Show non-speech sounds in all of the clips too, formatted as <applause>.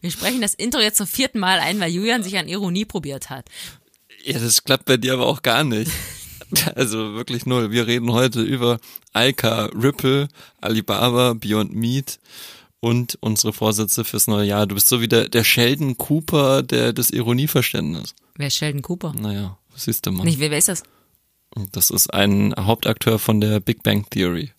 Wir sprechen das Intro jetzt zum vierten Mal ein, weil Julian sich an Ironie probiert hat. Ja, das klappt bei dir aber auch gar nicht. <laughs> Also wirklich null. Wir reden heute über Alka, Ripple, Alibaba, Beyond Meat und unsere Vorsätze fürs neue Jahr. Du bist so wie der, der Sheldon Cooper der, des Ironieverständnisses. Wer ist Sheldon Cooper? Naja, siehst du mal. Nicht, wer, wer ist das? Das ist ein Hauptakteur von der Big Bang Theory.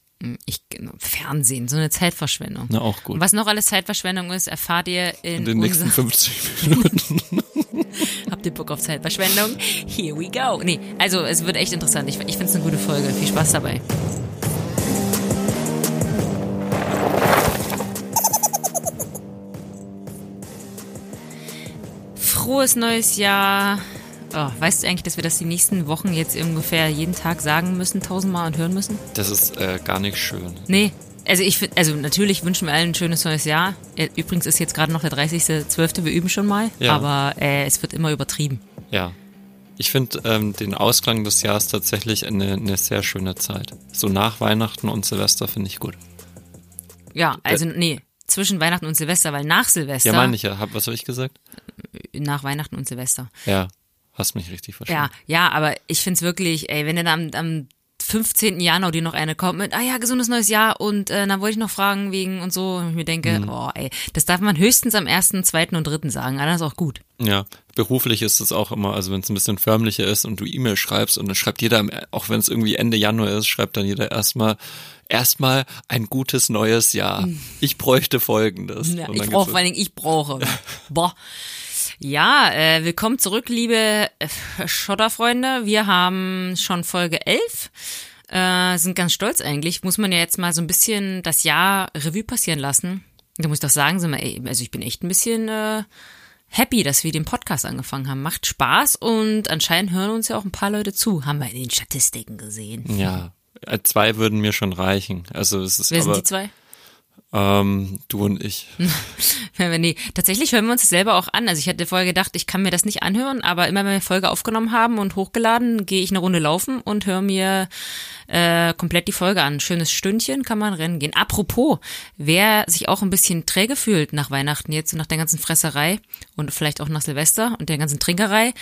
Ich, Fernsehen, so eine Zeitverschwendung. Na, auch gut. Was noch alles Zeitverschwendung ist, erfahrt ihr in, In den nächsten unser- 50 Minuten. <laughs> Habt ihr Bock auf Zeitverschwendung? Here we go. Nee, also es wird echt interessant. Ich, ich finde es eine gute Folge. Viel Spaß dabei. Frohes neues Jahr. Oh, weißt du eigentlich, dass wir das die nächsten Wochen jetzt ungefähr jeden Tag sagen müssen, tausendmal und hören müssen? Das ist äh, gar nicht schön. Nee. Also ich find, also natürlich wünschen wir allen ein schönes neues Jahr. Äh, Übrigens ist jetzt gerade noch der 30.12. Wir üben schon mal, Ja. aber äh, es wird immer übertrieben. Ja. Ich finde ähm, den Ausklang des Jahres tatsächlich eine, eine sehr schöne Zeit. So nach Weihnachten und Silvester finde ich gut. Ja, also nee, zwischen Weihnachten und Silvester, weil nach Silvester, Ja, meine ich ja. Hab, was habe ich gesagt? nach Weihnachten und Silvester. Ja, hast mich richtig verstanden. Ja, ja, aber ich find's wirklich, ey, wenn dann am, am 15. Januar dir noch eine kommt mit, ah ja, gesundes neues Jahr und äh, dann wollte ich noch fragen wegen und so, und ich mir denke, Mhm. oh ey, das darf man höchstens am ersten, zweiten und dritten sagen, aber das ist auch gut. Ja, beruflich ist es auch immer, also wenn es ein bisschen förmlicher ist und du E-Mail schreibst und dann schreibt jeder, auch wenn es irgendwie Ende Januar ist, schreibt dann jeder erstmal erstmal ein gutes neues Jahr. Ich bräuchte folgendes. Mhm. Ja, ich brauche vor allen Dingen, ich brauche. <laughs> Boah. Ja, äh, willkommen zurück, liebe äh, Schotterfreunde. Wir haben schon Folge 11. Äh, sind ganz stolz eigentlich. Muss man ja jetzt mal so ein bisschen das Jahr Revue passieren lassen. Da muss ich doch sagen, sind wir, ey, also ich bin echt ein bisschen äh, happy, dass wir den Podcast angefangen haben. Macht Spaß und anscheinend hören uns ja auch ein paar Leute zu. Haben wir in den Statistiken gesehen. Ja, äh, zwei würden mir schon reichen. Also es ist Wer aber sind die zwei? Ähm, du und ich. <laughs> Die, tatsächlich hören wir uns das selber auch an. Also ich hatte vorher gedacht, ich kann mir das nicht anhören, aber immer wenn wir Folge aufgenommen haben und hochgeladen, gehe ich eine Runde laufen und höre mir äh, komplett die Folge an. Schönes Stündchen kann man rennen gehen. Apropos, wer sich auch ein bisschen träge fühlt nach Weihnachten jetzt und nach der ganzen Fresserei und vielleicht auch nach Silvester und der ganzen Trinkerei,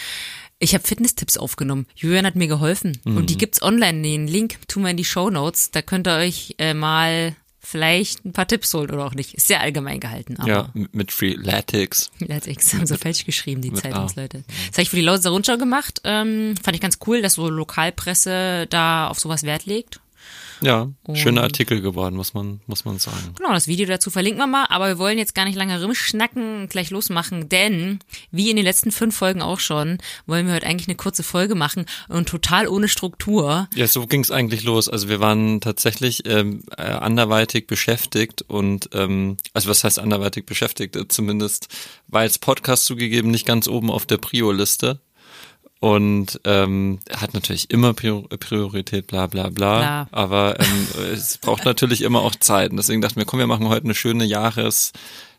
ich habe Fitness-Tipps aufgenommen. Julian hat mir geholfen. Und die gibt's online. Den Link tun wir in die Show Notes. Da könnt ihr euch äh, mal vielleicht ein paar Tipps holen oder auch nicht. Ist sehr allgemein gehalten. Aber Ja, mit mit Freeletics. Letztlich haben sie falsch geschrieben, die. Zeitungsleute. Das habe ich für die Lausitzer Rundschau gemacht. Ähm, fand ich ganz cool, dass so Lokalpresse da auf sowas Wert legt. Ja, schöner Artikel geworden, muss man, muss man sagen. Genau, das Video dazu verlinken wir mal, aber wir wollen jetzt gar nicht lange rumschnacken und gleich losmachen, denn wie in den letzten fünf Folgen auch schon, wollen wir heute eigentlich eine kurze Folge machen und total ohne Struktur. Ja, so ging's eigentlich los. Also wir waren tatsächlich ähm, äh, anderweitig beschäftigt und ähm, also was heißt anderweitig beschäftigt? Äh, Zumindest war als Podcast zugegeben nicht ganz oben auf der Prio-Liste. Und ähm, hat natürlich immer Prior- Priorität, bla bla bla. Bla. Aber ähm, <laughs> es braucht natürlich immer auch Zeit. Und deswegen dachten wir, komm, wir machen heute eine schöne Jahres,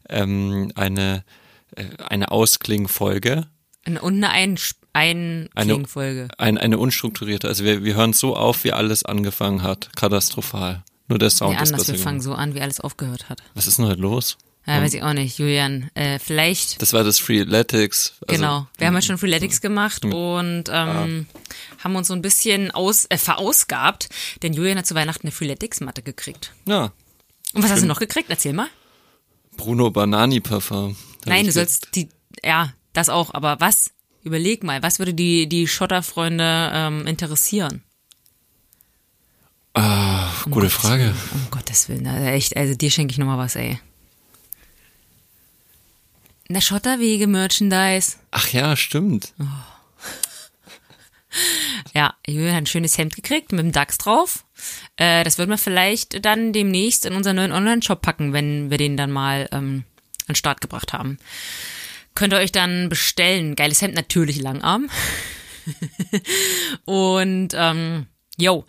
ähm, eine, äh, eine Ausklingfolge. Und eine Ein Einklingfolge. Ein, eine unstrukturierte. Also wir, wir hören so auf, wie alles angefangen hat. Katastrophal. Nur der Sound Nee, ist anders, wir fangen so an, wie alles aufgehört hat. Was ist denn heute los? Ja, weiß ich auch nicht, Julian. Äh, vielleicht Das war das Freeletics. Also, Genau. Wir haben ja schon Freeletics gemacht und ähm, haben uns so ein bisschen aus, äh, verausgabt, denn Julian hat zu Weihnachten eine Freeletics-Matte gekriegt. Ja. Und was hast du noch gekriegt? Erzähl mal. Bruno Banani Parfum. Nein, du sollst die, ja, das auch, aber was? Überleg mal, was würde die, die Schotterfreunde ähm, interessieren? Ah, gute Frage. Um Gottes Willen, also echt, also dir schenke ich nochmal was, ey. Na, Schotterwege-Merchandise. Ach ja, stimmt. Ja, Julian hat ein schönes Hemd gekriegt mit dem DAX drauf. Äh, das würden wir vielleicht dann demnächst in unseren neuen Online-Shop packen, wenn wir den dann mal ähm, an den Start gebracht haben. Könnt ihr euch dann bestellen. Geiles Hemd, natürlich Langarm. <laughs> Und, ähm, yo,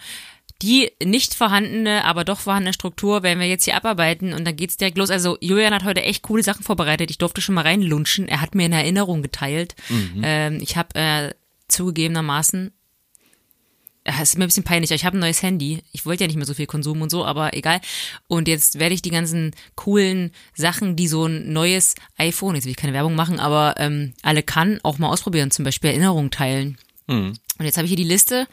die nicht vorhandene, aber doch vorhandene Struktur werden wir jetzt hier abarbeiten und dann geht's direkt los. Also Julian hat heute echt coole Sachen vorbereitet. Ich durfte schon mal reinlunschen. Er hat mir eine Erinnerung geteilt. Ähm, ich habe äh, zugegebenermaßen es ist mir ein bisschen peinlich, ich habe ein neues Handy. Ich wollte ja nicht mehr so viel Konsum und so, aber egal. Und jetzt werde ich die ganzen coolen Sachen, die so ein neues iPhone, jetzt will ich keine Werbung machen, aber ähm, alle kann, auch mal ausprobieren. Zum Beispiel Erinnerungen teilen. Mhm. Und jetzt habe ich hier die Liste,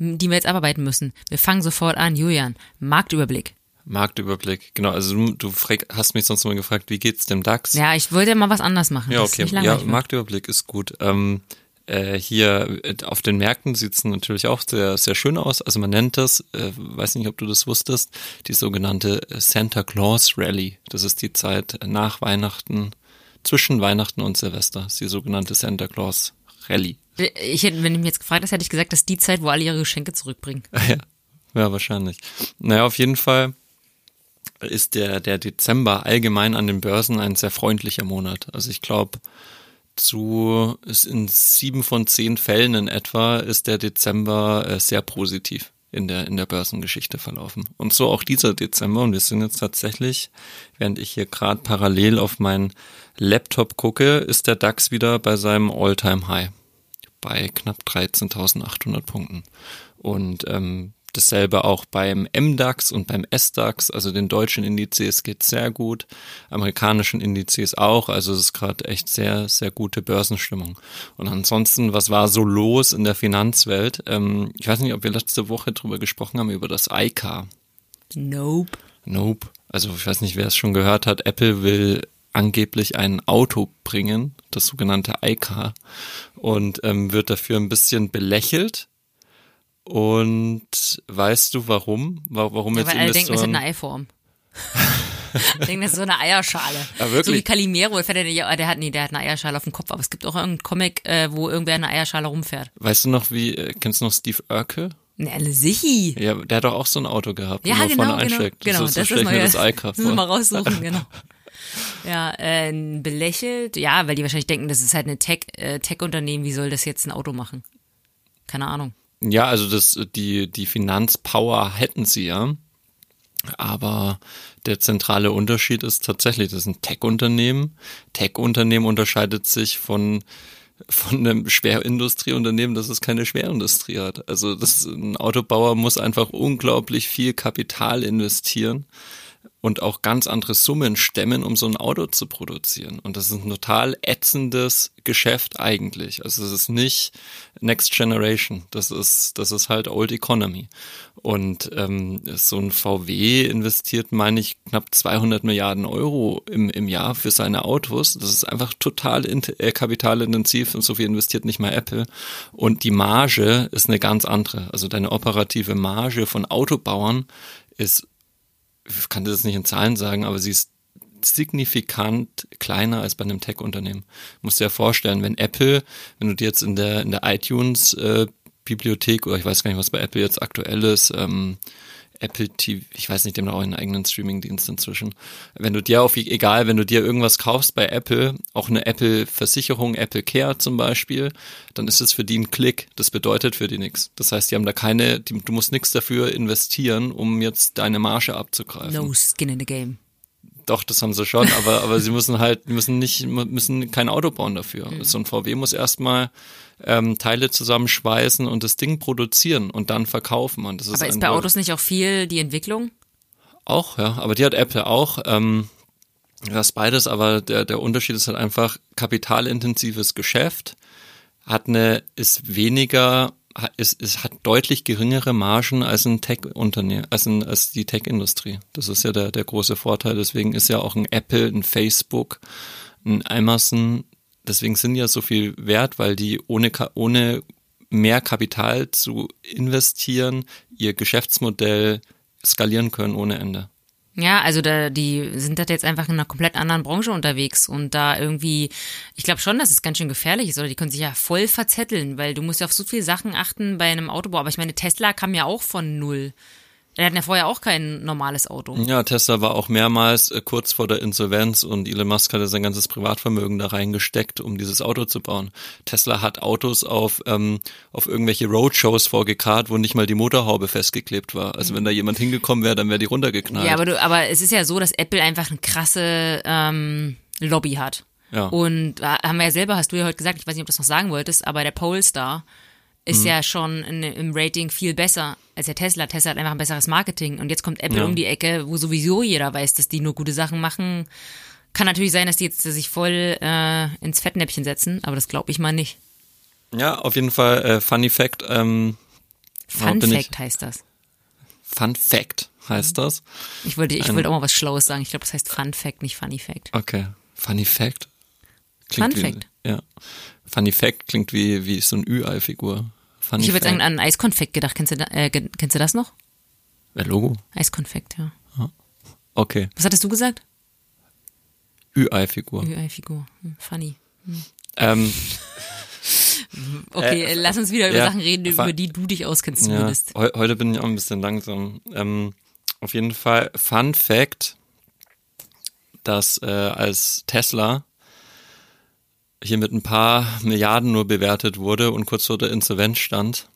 die wir jetzt abarbeiten müssen. Wir fangen sofort an. Julian, Marktüberblick. Marktüberblick, genau. Also du, du hast mich sonst mal gefragt, wie geht's dem DAX? Ja, ich wollte mal was anders machen. Ja, okay. Ja, Marktüberblick ist gut. Ähm, äh, hier äh, auf den Märkten sieht es natürlich auch sehr, sehr schön aus. Also man nennt das, äh, weiß nicht, ob du das wusstest, die sogenannte Santa Claus Rally. Das ist die Zeit nach Weihnachten, zwischen Weihnachten und Silvester. Das ist die sogenannte Santa Claus Rally. Ich hätte, wenn du mich jetzt gefragt hast, hätte ich gesagt, das ist die Zeit, wo alle ihre Geschenke zurückbringen. <laughs> ja, ja, wahrscheinlich. Naja, auf jeden Fall ist der, der Dezember allgemein an den Börsen ein sehr freundlicher Monat. Also ich glaube, zu in sieben von zehn Fällen in etwa ist der Dezember äh, sehr positiv in der in der Börsengeschichte verlaufen. Und so auch dieser Dezember. Und wir sind jetzt tatsächlich, während ich hier gerade parallel auf meinen Laptop gucke, ist der DAX wieder bei seinem All-Time-High bei knapp 13.800 Punkten. Und ähm, Dasselbe auch beim MDAX und beim SDAX, also den deutschen Indizes geht sehr gut, amerikanischen Indizes auch, also es ist gerade echt sehr, sehr gute Börsenstimmung. Und ansonsten, was war so los in der Finanzwelt? Ähm, ich weiß nicht, ob wir letzte Woche drüber gesprochen haben, über das iCar. Nope. Nope. Also ich weiß nicht, wer es schon gehört hat, Apple will angeblich ein Auto bringen, das sogenannte iCar, und ähm, wird dafür ein bisschen belächelt und weißt du warum? Warum ja, jetzt weil alle denken, das ist eine Eiform. <laughs> denken, das ist so eine Eierschale. <laughs> Ja, wirklich? So wie Calimero, der, der, hat, nee, der hat eine Eierschale auf dem Kopf, aber es gibt auch irgendeinen Comic, äh, wo irgendwer eine Eierschale rumfährt. Weißt du noch, wie, äh, kennst du noch Steve Urkel? Ne, alle sichi. Ja, der hat doch auch so ein Auto gehabt, ja, wo man genau, vorne genau, einsteckt. Genau, das, das, so ist mal, das. Müssen wir mal raussuchen, genau. <laughs> Ja, äh, belächelt, ja, weil die wahrscheinlich denken, das ist halt eine Tech, äh, Tech-Unternehmen, wie soll das jetzt ein Auto machen? Keine Ahnung. Ja, also das, die, die Finanzpower hätten sie ja. Aber der zentrale Unterschied ist tatsächlich, das ist ein Tech-Unternehmen. Tech-Unternehmen unterscheidet sich von, von einem Schwerindustrieunternehmen, dass es keine Schwerindustrie hat. Also das, ein Autobauer muss einfach unglaublich viel Kapital investieren und auch ganz andere Summen stemmen, um so ein Auto zu produzieren. Und das ist ein total ätzendes Geschäft eigentlich. Also es ist nicht Next Generation, das ist, das ist halt Old Economy. Und ähm, so ein VW investiert, meine ich, knapp 200 Milliarden Euro im, im Jahr für seine Autos. Das ist einfach total äh, kapitalintensiv und so viel investiert nicht mal Apple. Und die Marge ist eine ganz andere. Also deine operative Marge von Autobauern ist ich kann das nicht in Zahlen sagen, aber sie ist signifikant kleiner als bei einem Tech-Unternehmen. Musst dir ja vorstellen, wenn Apple, wenn du dir jetzt in der, in der iTunes äh, Bibliothek oder ich weiß gar nicht, was bei Apple jetzt aktuell ist, ähm, Apple TV, ich weiß nicht, haben auch einen eigenen Streaming-Dienst inzwischen. Wenn du dir auf, egal, wenn du dir irgendwas kaufst bei Apple, auch eine Apple-Versicherung, Apple Care zum Beispiel, dann ist es für die ein Klick. Das bedeutet für die nichts. Das heißt, die haben da keine, die, du musst nichts dafür investieren, um jetzt deine Marge abzugreifen. No skin in the game. Doch, das haben sie schon, aber, aber sie müssen halt, müssen nicht, müssen kein Auto bauen dafür. Mhm. So ein VW muss erstmal ähm, Teile zusammenschweißen und das Ding produzieren und dann verkaufen. Und das aber ist, ist bei Autos nicht auch viel die Entwicklung? Auch, ja. Aber die hat Apple auch. Ähm, das beides, aber der, der Unterschied ist halt einfach kapitalintensives Geschäft, hat eine, ist weniger, ist, ist, hat deutlich geringere Margen als ein Tech-Unternehmen, als, als die Tech-Industrie. Das ist ja der, der große Vorteil. Deswegen ist ja auch ein Apple, ein Facebook, ein Amazon deswegen sind ja so viel wert, weil die ohne, ohne mehr Kapital zu investieren, ihr Geschäftsmodell skalieren können ohne Ende. Ja, also da, die sind da jetzt einfach in einer komplett anderen Branche unterwegs und da irgendwie, ich glaube schon, dass es ganz schön gefährlich ist oder die können sich ja voll verzetteln, weil du musst ja auf so viele Sachen achten bei einem Autobau. Aber ich meine, Tesla kam ja auch von null. Er hatten ja vorher auch kein normales Auto. Ja, Tesla war auch mehrmals äh, kurz vor der Insolvenz und Elon Musk hatte sein ganzes Privatvermögen da reingesteckt, um dieses Auto zu bauen. Tesla hat Autos auf, ähm, auf irgendwelche Roadshows vorgekarrt, wo nicht mal die Motorhaube festgeklebt war. Also wenn da jemand hingekommen wäre, dann wäre die runtergeknallt. Ja, aber, du, aber es ist ja so, dass Apple einfach eine krasse ähm, Lobby hat. Ja. Und äh, haben wir ja selber, hast du ja heute gesagt, ich weiß nicht, ob du das noch sagen wolltest, aber der Polestar, ist ja schon in, im Rating viel besser als der Tesla. Tesla hat einfach ein besseres Marketing. Und jetzt kommt Apple Ja. um die Ecke, wo sowieso jeder weiß, dass die nur gute Sachen machen. Kann natürlich sein, dass die jetzt sich voll äh, ins Fettnäpfchen setzen, aber das glaube ich mal nicht. Ja, auf jeden Fall äh, Funny Fact. Ähm, Fun bin ich- Fact heißt das. Fun Fact heißt das. Ich wollte, ich Ein- wollte auch mal was Schlaues sagen. Ich glaube, das heißt Fun Fact, nicht Funny Fact. Okay. Funny Fact. Fun wie, Fact. Ja. Funny Fact klingt wie, wie so eine Ü-Ei-Figur. Funny Ich habe jetzt Fact. an, Eiskonfekt gedacht. Kennst du, äh, kennst du das noch? Ja, Logo. Eiskonfekt, ja. Okay. Was hattest du gesagt? Ü-Ei-Figur. Ü-Ei-Figur. Hm, funny. Ähm, <laughs> Okay, Äh, lass uns wieder über ja, Sachen reden, über die du dich auskennst ja, zumindest. heu, heute bin ich auch ein bisschen langsam. Ähm, auf jeden Fall Fun Fact, dass äh, als Tesla hier mit ein paar Milliarden nur bewertet wurde und kurz vor der Insolvenz stand,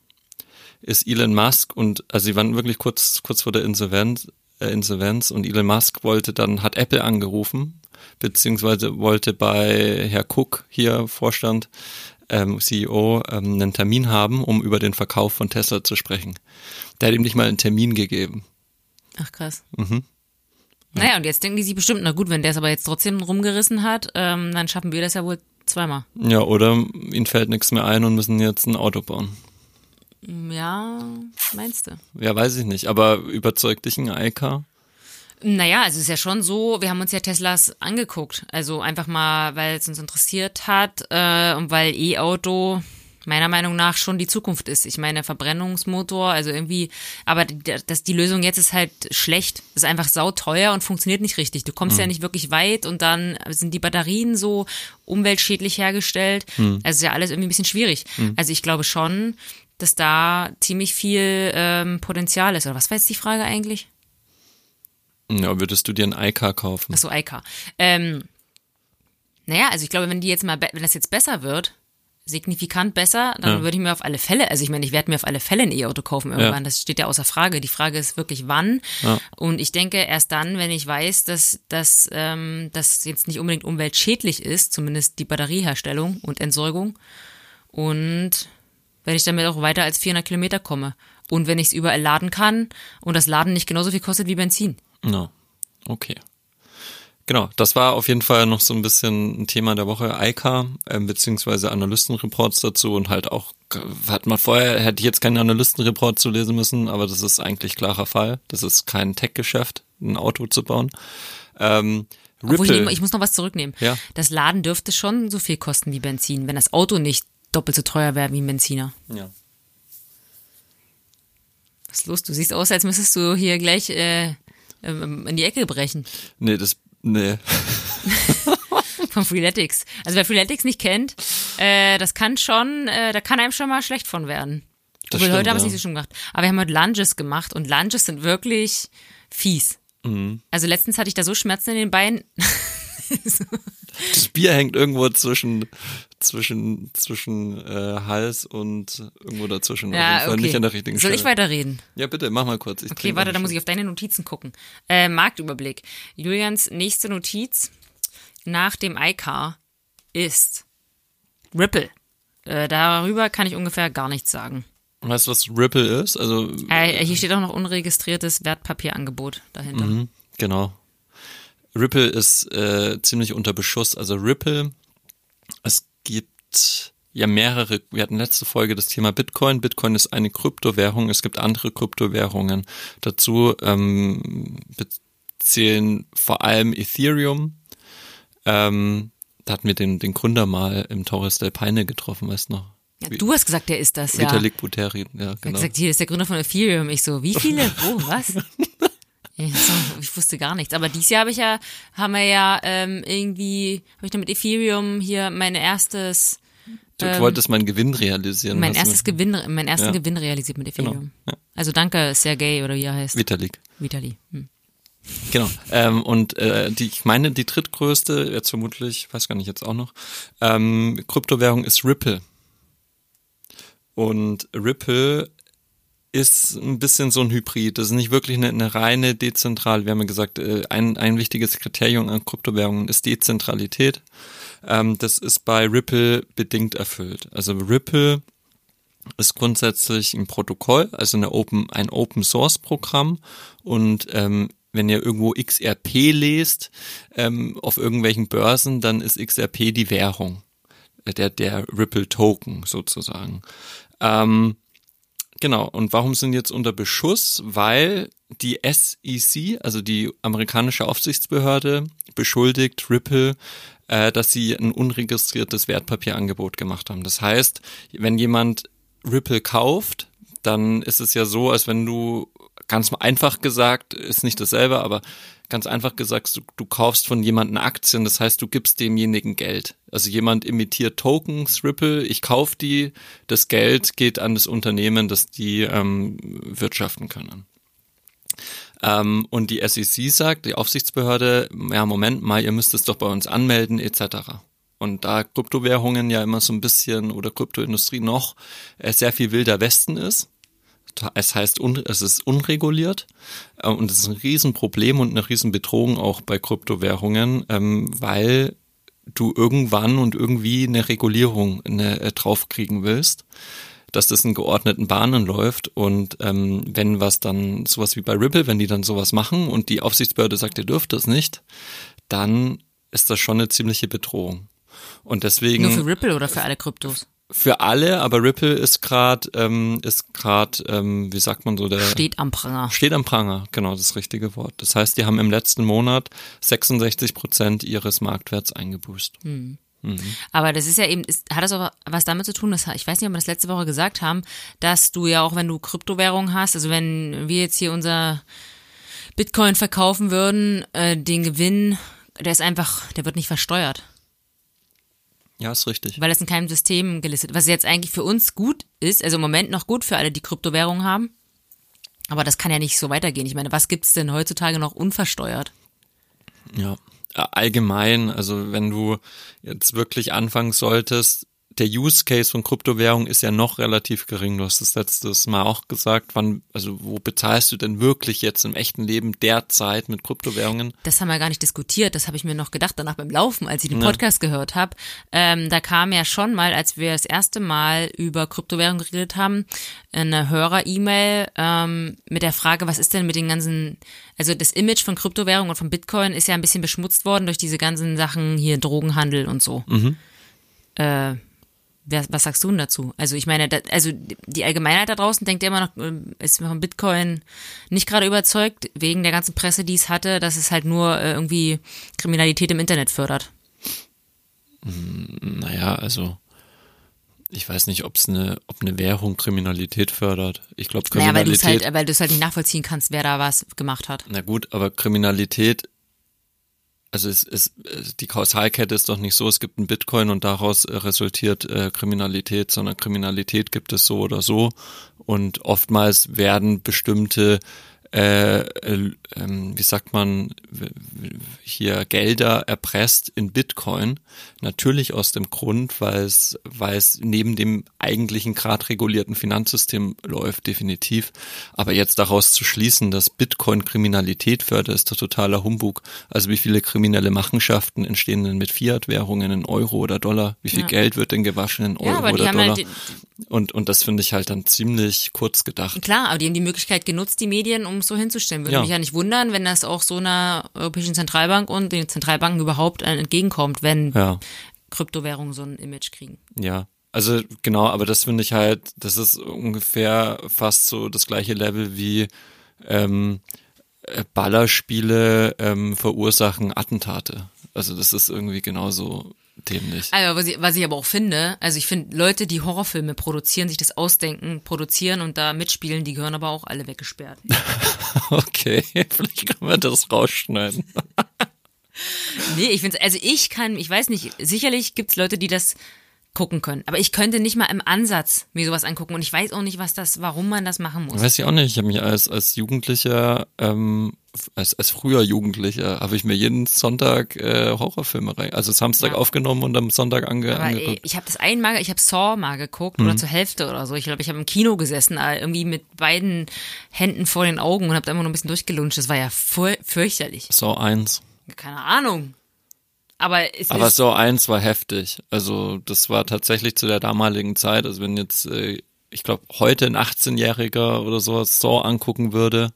ist Elon Musk und also sie waren wirklich kurz kurz vor der Insolvenz, äh, Insolvenz und Elon Musk wollte dann hat Apple angerufen beziehungsweise wollte bei Herr Cook hier Vorstand ähm, CEO ähm, einen Termin haben, um über den Verkauf von Tesla zu sprechen. Der hat ihm nicht mal einen Termin gegeben. Ach krass. Mhm. Naja, und jetzt denken die sich bestimmt, na gut, wenn der es aber jetzt trotzdem rumgerissen hat, ähm, dann schaffen wir das ja wohl zweimal. Ja, oder ihnen fällt nichts mehr ein und müssen jetzt ein Auto bauen. Ja, meinst du? Ja, weiß ich nicht, aber überzeugt dich ein iCar? Naja, also es ist ja schon so, wir haben uns ja Teslas angeguckt. Also einfach mal, weil es uns interessiert hat äh, und weil E-Auto meiner Meinung nach schon die Zukunft ist. Ich meine, Verbrennungsmotor, also irgendwie, aber die, das, die Lösung jetzt ist halt schlecht. Ist einfach sauteuer und funktioniert nicht richtig. Du kommst ja nicht wirklich weit und dann sind die Batterien so umweltschädlich hergestellt. Also ist ja alles irgendwie ein bisschen schwierig. Also ich glaube schon, dass da ziemlich viel ähm, Potenzial ist. Oder was war jetzt die Frage eigentlich? Ja, würdest du dir ein iCar kaufen? Ach so, Eika. Ähm, naja, also ich glaube, wenn die jetzt mal, wenn das jetzt besser wird, signifikant besser, dann Ja. würde ich mir auf alle Fälle, also ich meine, ich werde mir auf alle Fälle ein E-Auto kaufen irgendwann. Ja. Das steht ja außer Frage. Die Frage ist wirklich wann. Ja. Und ich denke erst dann, wenn ich weiß, dass dass ähm, das jetzt nicht unbedingt umweltschädlich ist, zumindest die Batterieherstellung und Entsorgung. Und wenn ich damit auch weiter als 400 Kilometer komme. Und wenn ich es überall laden kann und das Laden nicht genauso viel kostet wie Benzin. No. Okay. Genau, das war auf jeden Fall noch so ein bisschen ein Thema der Woche, iCar, ähm, beziehungsweise Analystenreports dazu und halt auch, hat man vorher, hätte ich jetzt keinen Analystenreport zu lesen müssen, aber das ist eigentlich klarer Fall. Das ist kein Tech-Geschäft, ein Auto zu bauen. Ähm, ich, Ripple, nehme, ich muss noch was zurücknehmen. Ja. Das Laden dürfte schon so viel kosten wie Benzin, wenn das Auto nicht doppelt so teuer wäre wie ein Benziner. ja. Was ist los? Du siehst aus, als müsstest du hier gleich äh, ähm, in die Ecke brechen. Nee, das, nee. <laughs> Von Freeletics. Also wer Freeletics nicht kennt, äh, das kann schon, äh, da kann einem schon mal schlecht von werden. Das Obwohl, heute stimmt, haben wir es ja. nicht so schön gemacht. Aber wir haben heute Lunges gemacht und Lunges sind wirklich fies. Mhm. Also letztens hatte ich da so Schmerzen in den Beinen. <laughs> Das Bier hängt irgendwo zwischen, zwischen, zwischen äh, Hals und irgendwo dazwischen. auf jeden Ja, Fall okay. nicht an der richtigen Soll Stelle. ich weiterreden? Ja, bitte, mach mal kurz. Ich Okay, warte, mal da muss ich auf deine Notizen gucken. Äh, Marktüberblick. Julians nächste Notiz nach dem iCar ist Ripple. Äh, darüber kann ich ungefähr gar nichts sagen. Weißt du, was Ripple ist? Also, Äh, hier steht auch noch unregistriertes Wertpapierangebot dahinter. Mhm. genau. Ripple ist äh, ziemlich unter Beschuss. Also Ripple, es gibt ja mehrere, wir hatten letzte Folge das Thema Bitcoin. Bitcoin ist eine Kryptowährung, es gibt andere Kryptowährungen. Dazu ähm, zählen vor allem Ethereum. Ähm, da hatten wir den, den Gründer mal im Torres del Paine getroffen, weißt du noch? Ja, du hast gesagt, der ist das, ja. Vitalik Buterin, ja, Er hat genau. gesagt, hier ist der Gründer von Ethereum. Ich so, wie viele? Wo? Was? <laughs> Ich, wusste gar nichts. Aber dieses Jahr habe ich ja, haben wir ja ähm, irgendwie, habe ich dann mit Ethereum hier mein erstes, Du ähm, wolltest meinen Gewinn realisieren. mein du erstes mir- Gewinn, meinen ersten Ja. Gewinn realisiert mit Ethereum. Genau, ja. Also danke, Sergey oder wie er heißt. Vitalik. Vitali. Hm. Genau. Ähm, und äh, die, ich meine, die drittgrößte, jetzt vermutlich, weiß gar nicht jetzt auch noch, ähm, Kryptowährung ist Ripple. Und Ripple ist ein bisschen so ein Hybrid. Das ist nicht wirklich eine, eine reine dezentrale. Wir haben ja gesagt, äh, ein, ein wichtiges Kriterium an Kryptowährungen ist Dezentralität. Ähm, das ist bei Ripple bedingt erfüllt. Also Ripple ist grundsätzlich ein Protokoll, also eine Open, ein Open Source Programm und ähm, wenn ihr irgendwo XRP lest ähm, auf irgendwelchen Börsen, dann ist XRP die Währung, äh, der der Ripple Token sozusagen. Ähm, genau. Und warum sind jetzt unter Beschuss? Weil die SEC, also die amerikanische Aufsichtsbehörde, beschuldigt Ripple äh, dass sie ein unregistriertes Wertpapierangebot gemacht haben. Das heißt, wenn jemand Ripple kauft, dann ist es ja so, als wenn du ganz einfach gesagt, ist nicht dasselbe, aber ganz einfach gesagt, du, du kaufst von jemandem Aktien, das heißt, du gibst demjenigen Geld. Also jemand imitiert Tokens, Ripple, ich kaufe die, das Geld geht an das Unternehmen, dass die ähm, wirtschaften können. Ähm, und die SEC sagt, die Aufsichtsbehörde, ja, Moment mal, ihr müsst es doch bei uns anmelden, etc. Und da Kryptowährungen ja immer so ein bisschen oder Kryptoindustrie noch äh, sehr viel wilder Westen ist, es heißt, es ist unreguliert äh, und es ist ein Riesenproblem und eine Riesenbedrohung auch bei Kryptowährungen, ähm, weil du irgendwann und irgendwie eine Regulierung eine, äh, draufkriegen willst dass das in geordneten Bahnen läuft und ähm, wenn was dann sowas wie bei Ripple, wenn die dann sowas machen und die Aufsichtsbehörde sagt, ihr dürft das nicht, dann ist das schon eine ziemliche Bedrohung. Und deswegen. Nur für Ripple oder für alle Kryptos? Für alle, aber Ripple ist gerade, ähm, ist gerade, ähm, wie sagt man so, der steht am Pranger. Steht am Pranger, genau das richtige Wort. Das heißt, die haben im letzten Monat 66 Prozent ihres Marktwerts eingeboost. Hm. Mhm. Aber das ist ja eben, ist, hat das auch was damit zu tun, dass, ich weiß nicht, ob wir das letzte Woche gesagt haben, dass du ja auch, wenn du Kryptowährung hast, also wenn wir jetzt hier unser Bitcoin verkaufen würden, äh, den Gewinn, der ist einfach, der wird nicht versteuert. Ja, ist richtig. Weil es in keinem System gelistet, was jetzt eigentlich für uns gut ist, also im Moment noch gut für alle, die Kryptowährung haben. Aber das kann ja nicht so weitergehen. Ich meine, was gibt's denn heutzutage noch unversteuert? Ja, allgemein, also wenn du jetzt wirklich anfangen solltest, der Use Case von Kryptowährung ist ja noch relativ gering. Du hast das letztes Mal auch gesagt. Wann, also wo bezahlst du denn wirklich jetzt im echten Leben derzeit mit Kryptowährungen? Das haben wir gar nicht diskutiert. Das habe ich mir noch gedacht danach beim Laufen, als ich den Podcast ja. gehört habe. Ähm, da kam ja schon mal, als wir das erste Mal über Kryptowährung geredet haben, eine Hörer-E-Mail ähm, mit der Frage, was ist denn mit den ganzen, also das Image von Kryptowährung und von Bitcoin ist ja ein bisschen beschmutzt worden durch diese ganzen Sachen hier Drogenhandel und so. Mhm. Äh, was, was sagst du denn dazu? Also ich meine, da, also die Allgemeinheit da draußen denkt immer noch, ähm, ist von Bitcoin nicht gerade überzeugt, wegen der ganzen Presse, die es hatte, dass es halt nur äh, irgendwie Kriminalität im Internet fördert. Hm, naja, also ich weiß nicht, ob es eine, ob eine Währung Kriminalität fördert. Ich glaube Kriminalität. Naja, weil du halt, weil du es halt nicht nachvollziehen kannst, wer da was gemacht hat. Na gut, aber Kriminalität also es, es, die Kausalkette ist doch nicht so, es gibt einen Bitcoin und daraus äh, resultiert äh, Kriminalität, sondern Kriminalität gibt es so oder so. Und oftmals werden bestimmte äh, äh, wie sagt man, hier Gelder erpresst in Bitcoin. Natürlich aus dem Grund, weil es, weil es neben dem eigentlichen grad regulierten Finanzsystem läuft, definitiv. Aber jetzt daraus zu schließen, dass Bitcoin Kriminalität fördert, ist totaler Humbug. Also wie viele kriminelle Machenschaften entstehen denn mit Fiat-Währungen in Euro oder Dollar? Wie viel ja. Geld wird denn gewaschen in Euro ja, oder Dollar? Halt und, und das finde ich halt dann ziemlich kurz gedacht. Klar, aber die haben die Möglichkeit genutzt, die Medien, um es so hinzustellen. Würde ja. mich ja nicht wundern, wenn das auch so einer Europäischen Zentralbank und den Zentralbanken überhaupt entgegenkommt, wenn ja. Kryptowährungen so ein Image kriegen. Ja, also genau, aber das finde ich halt, das ist ungefähr fast so das gleiche Level wie ähm, äh, Ballerspiele ähm, verursachen Attentate. Also das ist irgendwie genauso dämlich. Also was ich, was ich aber auch finde, also ich finde Leute, die Horrorfilme produzieren, sich das ausdenken, produzieren und da mitspielen, die gehören aber auch alle weggesperrt. <laughs> okay, vielleicht können wir das rausschneiden. nee, ich finde also ich kann, ich weiß nicht, sicherlich gibt's Leute, die das gucken können. Aber ich könnte nicht mal im Ansatz mir sowas angucken und ich weiß auch nicht, was das, warum man das machen muss. Weiß ich auch nicht. Ich habe mich als, als Jugendlicher, ähm, als, als früher Jugendlicher, habe ich mir jeden Sonntag äh, Horrorfilme rein, also Samstag ja. aufgenommen und am Sonntag ange Aber angeguckt. Ich habe das einmal, ich habe Saw mal geguckt mhm. oder zur Hälfte oder so. Ich glaube, ich habe im Kino gesessen, äh, irgendwie mit beiden Händen vor den Augen und habe da immer noch ein bisschen durchgelunscht. Das war ja fürchterlich. Saw 1. Keine Ahnung. Aber, es Aber so eins war heftig. Also das war tatsächlich zu der damaligen Zeit, also wenn jetzt äh, ich glaube, heute ein 18-Jähriger oder so Saw angucken würde,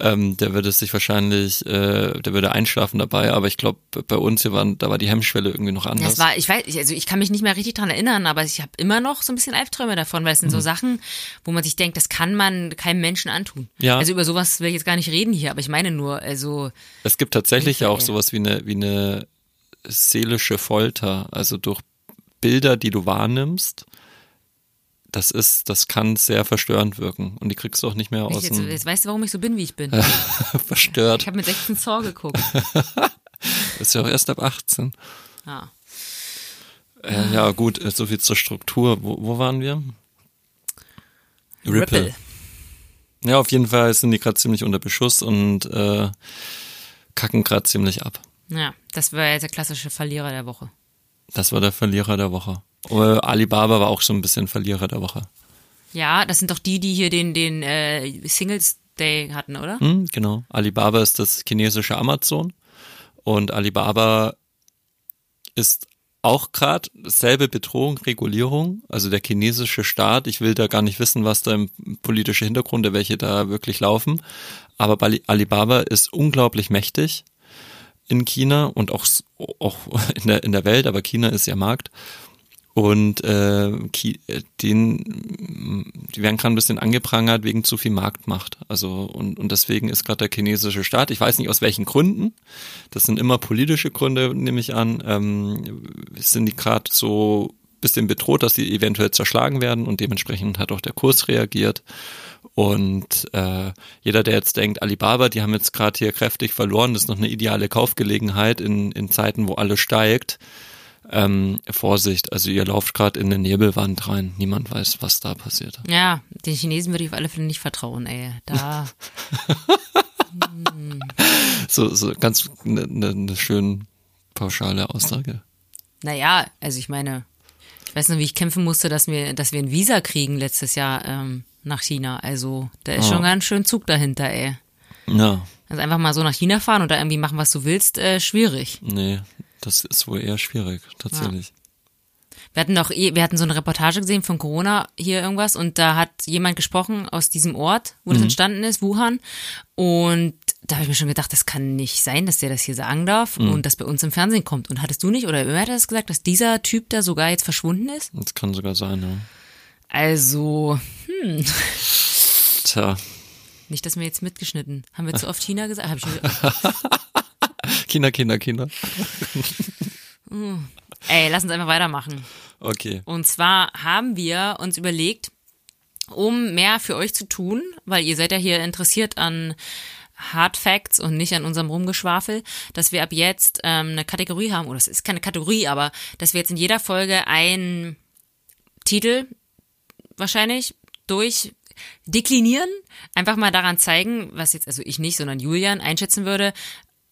ähm, der würde sich wahrscheinlich, äh, der würde einschlafen dabei, aber ich glaube, bei uns hier waren, da war die Hemmschwelle irgendwie noch anders. Das war, ich weiß, also ich kann mich nicht mehr richtig dran erinnern, aber ich habe immer noch so ein bisschen Albträume davon, weil es sind so Sachen, wo man sich denkt, das kann man keinem Menschen antun. Ja. Also über sowas will ich jetzt gar nicht reden hier, aber ich meine nur, also Es gibt tatsächlich ja auch ey. sowas wie eine, wie eine seelische Folter, also durch Bilder, die du wahrnimmst. Das ist, das kann sehr verstörend wirken und die kriegst du auch nicht mehr aus jetzt, jetzt weißt du, warum ich so bin, wie ich bin. <laughs> verstört. Ich habe mit 16 Saw geguckt. <laughs> ist ja auch erst ab 18. Ja. Äh, ja, gut, äh, so viel zur Struktur. Wo, wo waren wir? Ripple. Ja, auf jeden Fall sind die gerade ziemlich unter Beschuss und äh, kacken gerade ziemlich ab. Ja, das war jetzt der klassische Verlierer der Woche. Das war der Verlierer der Woche. Äh, Alibaba war auch so ein bisschen Verlierer der Woche. Ja, das sind doch die, die hier den, den äh, Singles Day hatten, oder? Hm, genau. Alibaba ist das chinesische Amazon und Alibaba ist auch gerade selbe Bedrohung, Regulierung, also der chinesische Staat. Ich will da gar nicht wissen, was da im politische Hintergründe, welche da wirklich laufen. Aber Alibaba ist unglaublich mächtig in China und auch, auch <laughs> in der, in der Welt, aber China ist ihr Markt. Und äh, äh, den, die werden gerade ein bisschen angeprangert wegen zu viel Marktmacht. Also und, und deswegen ist gerade der chinesische Staat, ich weiß nicht aus welchen Gründen, das sind immer politische Gründe, nehme ich an, ähm, sind die gerade so bisschen bedroht, dass sie eventuell zerschlagen werden und dementsprechend hat auch der Kurs reagiert. Und äh, jeder, der jetzt denkt, Alibaba, die haben jetzt gerade hier kräftig verloren, das ist noch eine ideale Kaufgelegenheit in, in Zeiten, wo alles steigt. Ähm, Vorsicht, also ihr lauft gerade in eine Nebelwand rein. Niemand weiß, was da passiert. Ja, den Chinesen würde ich auf alle Fälle nicht vertrauen, ey. Da, <laughs> So, so ganz eine ne, ne schön pauschale Aussage. naja, also ich meine, ich weiß noch, wie ich kämpfen musste, dass wir, dass wir ein Visa kriegen letztes Jahr ähm, nach China. Also da ist Oh. schon ganz schön Zug dahinter, ey. Ja, Also einfach mal so nach China fahren und da irgendwie machen, was du willst, äh, schwierig. nee, das ist wohl eher schwierig, tatsächlich. Wir hatten doch, wir hatten so eine Reportage gesehen von Corona hier irgendwas und da hat jemand gesprochen aus diesem Ort, wo Mhm. das entstanden ist, Wuhan. Und da habe ich mir schon gedacht, das kann nicht sein, dass der das hier sagen darf Mhm. und das bei uns im Fernsehen kommt. Und hattest du nicht oder wer hat das gesagt, dass dieser Typ da sogar jetzt verschwunden ist? Das kann sogar sein, ja. Also, Tja, nicht, dass wir jetzt mitgeschnitten. Haben wir zu oft China gesagt? Hab ich schon, Kinder, Kinder, Kinder. ey, lass uns einfach weitermachen. Okay. Und zwar haben wir uns überlegt, um mehr für euch zu tun, weil ihr seid ja hier interessiert an Hard Facts und nicht an unserem Rumgeschwafel, dass wir ab jetzt ähm, eine Kategorie haben, oder es ist keine Kategorie, aber dass wir jetzt in jeder Folge einen Titel wahrscheinlich durch deklinieren, einfach mal daran zeigen, was jetzt, also ich nicht, sondern Julian einschätzen würde.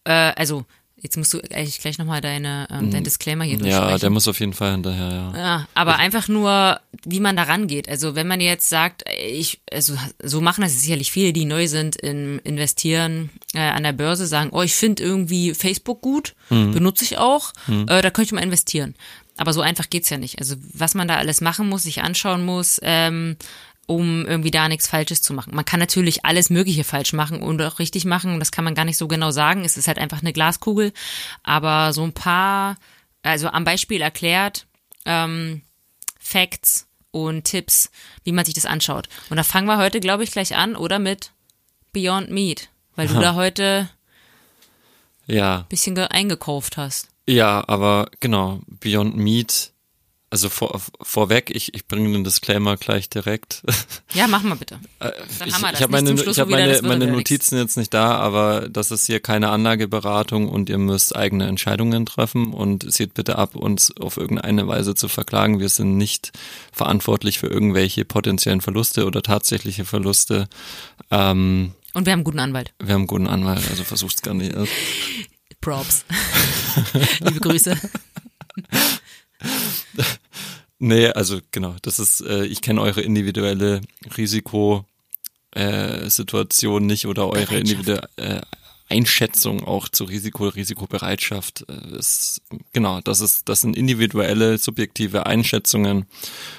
Äh, also, jetzt musst du eigentlich gleich nochmal deine, ähm, dein Disclaimer hier durchsprechen. Ja, der muss auf jeden Fall hinterher, ja. Ja, aber einfach nur, wie man da rangeht. Also wenn man jetzt sagt, ich, also so machen das sicherlich viele, die neu sind in investieren äh, an der Börse, sagen, oh, ich finde irgendwie Facebook gut, benutze ich auch, äh, da könnte ich mal investieren. Aber so einfach geht's ja nicht. Also was man da alles machen muss, sich anschauen muss, ähm, um irgendwie da nichts Falsches zu machen. Man kann natürlich alles Mögliche falsch machen und auch richtig machen. Das kann man gar nicht so genau sagen. Es ist halt einfach eine Glaskugel. Aber so ein paar, also am Beispiel erklärt, ähm, Facts und Tipps, wie man sich das anschaut. Und da fangen wir heute, glaube ich, gleich an, oder mit Beyond Meat, weil du <laughs> da heute Ja, ein bisschen ge- eingekauft hast. Ja, aber genau, Beyond Meat, also vor, vorweg, ich, ich bringe den Disclaimer gleich direkt. Ja, mach mal bitte. <laughs> Äh, Dann ich haben wir ich das. habe Nicht meine, ich hab meine, meine Notizen jetzt nicht da, aber das ist hier keine Anlageberatung und ihr müsst eigene Entscheidungen treffen und seht bitte ab, uns auf irgendeine Weise zu verklagen. Wir sind nicht verantwortlich für irgendwelche potenziellen Verluste oder tatsächliche Verluste. Ähm, Und wir haben einen guten Anwalt. wir haben einen guten Anwalt, also versucht's gar nicht erst. <laughs> Props. <laughs> Liebe Grüße. <laughs> Nee, also genau, das ist, äh, ich kenne eure individuelle Risikosituation äh, nicht oder eure individuelle äh, Einschätzung auch zu Risiko, Risikobereitschaft. Äh, ist, genau, das ist, das sind individuelle, subjektive Einschätzungen